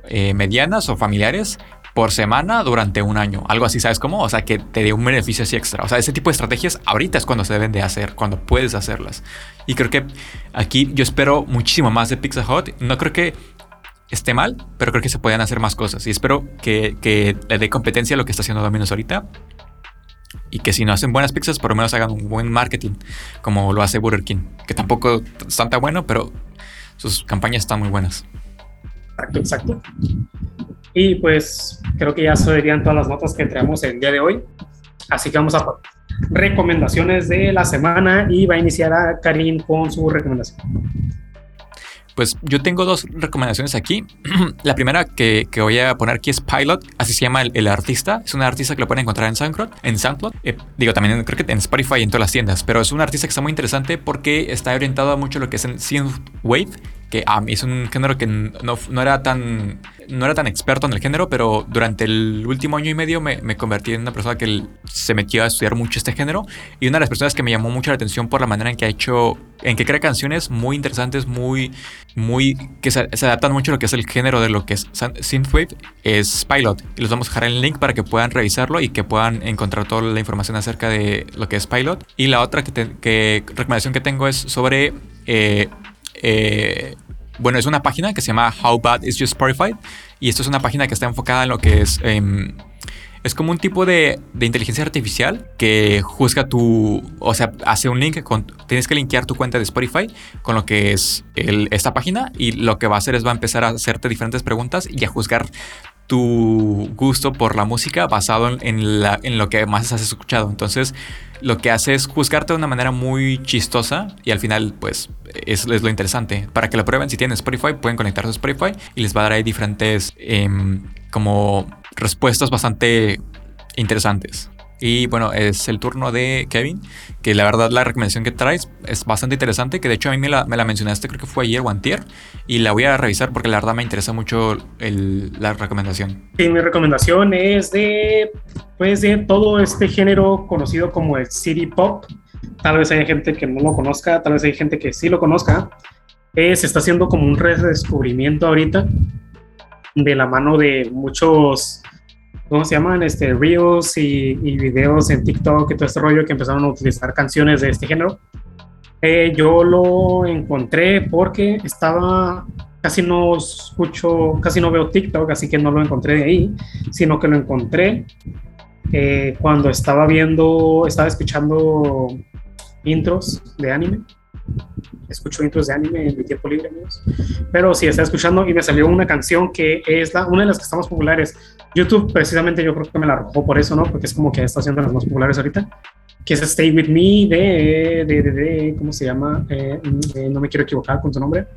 Speaker 1: eh, medianas o familiares por semana durante un año. Algo así, ¿sabes cómo? O sea, que te dé un beneficio así extra. O sea, ese tipo de estrategias ahorita es cuando se deben de hacer, cuando puedes hacerlas. Y creo que aquí yo espero muchísimo más de Pizza Hut. No creo que esté mal, pero creo que se pueden hacer más cosas. Y espero que, le dé competencia a lo que está haciendo Domino's ahorita. Y que si no hacen buenas pizzas, por lo menos hagan un buen marketing, como lo hace Burger King. Que tampoco es tan bueno, pero sus campañas están muy buenas.
Speaker 2: Exacto, exacto. Y pues creo que ya serían todas las notas que entramos el día de hoy. Así que vamos a recomendaciones de la semana y va a iniciar a Karim con su recomendación.
Speaker 1: Pues yo tengo dos recomendaciones aquí. la primera que, voy a poner aquí es Pilot, así se llama el, artista. Es un artista que lo pueden encontrar en SoundCloud. En SoundCloud. Eh, digo, también creo que en Spotify y en todas las tiendas. Pero es un artista que está muy interesante porque está orientado a mucho lo que es en Synthwave que a mí es un género que no, no, era tan, no era tan experto en el género, pero durante el último año y medio me, me, convertí en una persona que se metió a estudiar mucho este género y una de las personas que me llamó mucho la atención por la manera en que ha hecho, en que crea canciones muy interesantes, muy, muy, que se, adaptan mucho a lo que es el género de lo que es Synthwave, es Pilot. Y les vamos a dejar el link para que puedan revisarlo y que puedan encontrar toda la información acerca de lo que es Pilot. Y la otra que recomendación que tengo es sobre... Eh, eh, bueno, es una página que se llama How Bad Is Your Spotify y esto es una página que está enfocada en lo que es... Em, es como un tipo de, de, inteligencia artificial que juzga tu, o sea, hace un link, con, tienes que linkear tu cuenta de Spotify con lo que es esta página y lo que va a hacer es va a empezar a hacerte diferentes preguntas y a juzgar tu gusto por la música basado en, lo que más has escuchado. Entonces, lo que hace es juzgarte de una manera muy chistosa y al final, pues, es, lo interesante. Para que lo prueben, si tienen Spotify, pueden conectarse a Spotify y les va a dar ahí diferentes, em, como, respuestas bastante interesantes. Y bueno, es el turno de Kevin, que la verdad la recomendación que traes es bastante interesante, que de hecho a mí me la, me la mencionaste, creo que fue ayer o antier, y la voy a revisar porque la verdad me interesa mucho el, la recomendación.
Speaker 2: Sí, mi recomendación es de, pues de todo este género conocido como el city pop. Tal vez hay gente que no lo conozca, tal vez hay gente que sí lo conozca. Eh, se está haciendo como un redescubrimiento ahorita de la mano de muchos ¿cómo se llaman? Este, reels y, videos en TikTok y todo este rollo que empezaron a utilizar canciones de este género. Eh, yo lo encontré porque estaba, casi no escucho, casi no veo TikTok, así que no lo encontré de ahí, sino que lo encontré eh, cuando estaba viendo, estaba escuchando intros de anime escucho intros de anime en mi tiempo libre, amigos. Pero sí, estaba escuchando y me salió una canción que es la, una de las que estamos populares. YouTube, precisamente, yo creo que me la arrojó por eso, ¿no? Porque es como que está haciendo las más populares ahorita. Que es Stay With Me de, de, de, ¿cómo se llama? Eh, no me quiero equivocar con su nombre.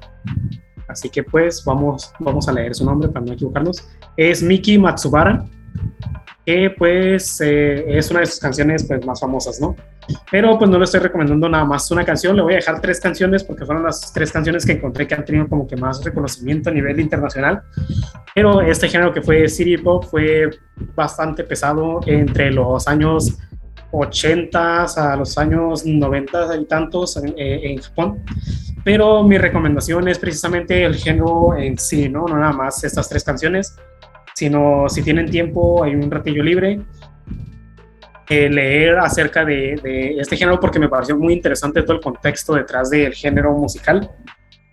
Speaker 2: Así que pues vamos, vamos a leer su nombre para no equivocarnos. Es Miki Matsubara que pues eh, es una de sus canciones pues, más famosas, ¿no? Pero pues no le estoy recomendando nada más una canción, le voy a dejar tres canciones porque fueron las tres canciones que encontré que han tenido como que más reconocimiento a nivel internacional. Pero este género que fue City Pop fue bastante pesado entre los años 80 a los años 90 y tantos en, eh, en Japón. Pero mi recomendación es precisamente el género en sí, ¿no? No nada más estas tres canciones sino si tienen tiempo, hay un ratillo libre, eh, leer acerca de, este género porque me pareció muy interesante todo el contexto detrás del género musical,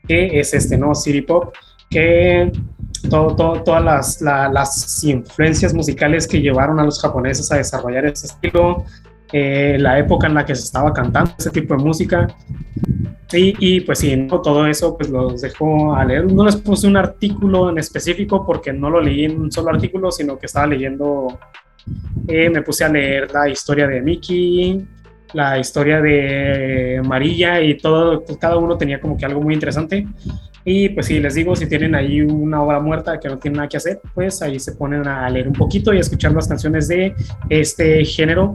Speaker 2: que es este, ¿no? City Pop, que todo, todas las, las, influencias musicales que llevaron a los japoneses a desarrollar ese estilo, eh, la época en la que se estaba cantando ese tipo de música, y, pues sí, todo eso pues los dejo a leer. No les puse un artículo en específico porque no lo leí en un solo artículo, sino que estaba leyendo, eh, me puse a leer la historia de Mickey, la historia de María y todo, cada uno tenía como que algo muy interesante. Y pues sí, les digo, si tienen ahí una obra muerta que no tienen nada que hacer, pues ahí se ponen a leer un poquito y a escuchar las canciones de este género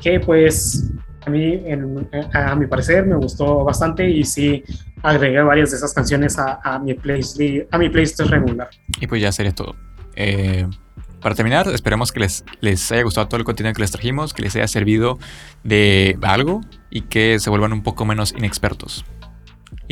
Speaker 2: que pues a mí, a mi parecer, me gustó bastante y sí agregué varias de esas canciones a, mi, playlist, a mi playlist regular.
Speaker 1: Y pues ya sería todo. Eh, para terminar, esperemos que les, les haya gustado todo el contenido que les trajimos, que les haya servido de algo y que se vuelvan un poco menos inexpertos.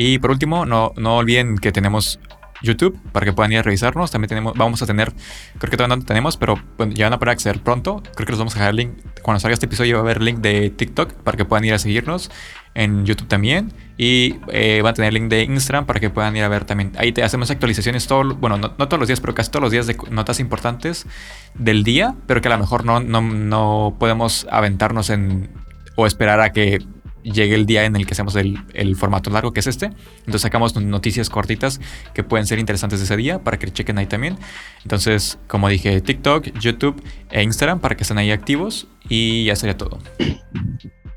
Speaker 1: Y por último, no, no olviden que tenemos YouTube para que puedan ir a revisarnos. También tenemos, vamos a tener, creo que todavía no tenemos, pero ya van a poder acceder pronto. Creo que les vamos a dejar el link. Cuando salga este episodio va a haber link de TikTok para que puedan ir a seguirnos. En YouTube también. Y eh, van a tener link de Instagram para que puedan ir a ver también. Ahí te hacemos actualizaciones todo, bueno, no, todos los días, pero casi todos los días de notas importantes del día, pero que a lo mejor no, no, no podemos aventarnos en o esperar a que llegue el día en el que hacemos el, formato largo que es este. Entonces sacamos noticias cortitas que pueden ser interesantes ese día para que chequen ahí también. Entonces, como dije, TikTok, YouTube e Instagram para que estén ahí activos y ya sería todo.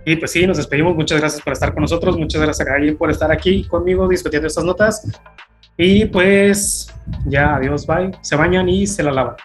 Speaker 2: Y pues sí, nos despedimos. Muchas gracias por estar con nosotros. Muchas gracias a alguien por estar aquí conmigo discutiendo estas notas. Y pues ya, adiós, bye. Se bañan y se la lavan.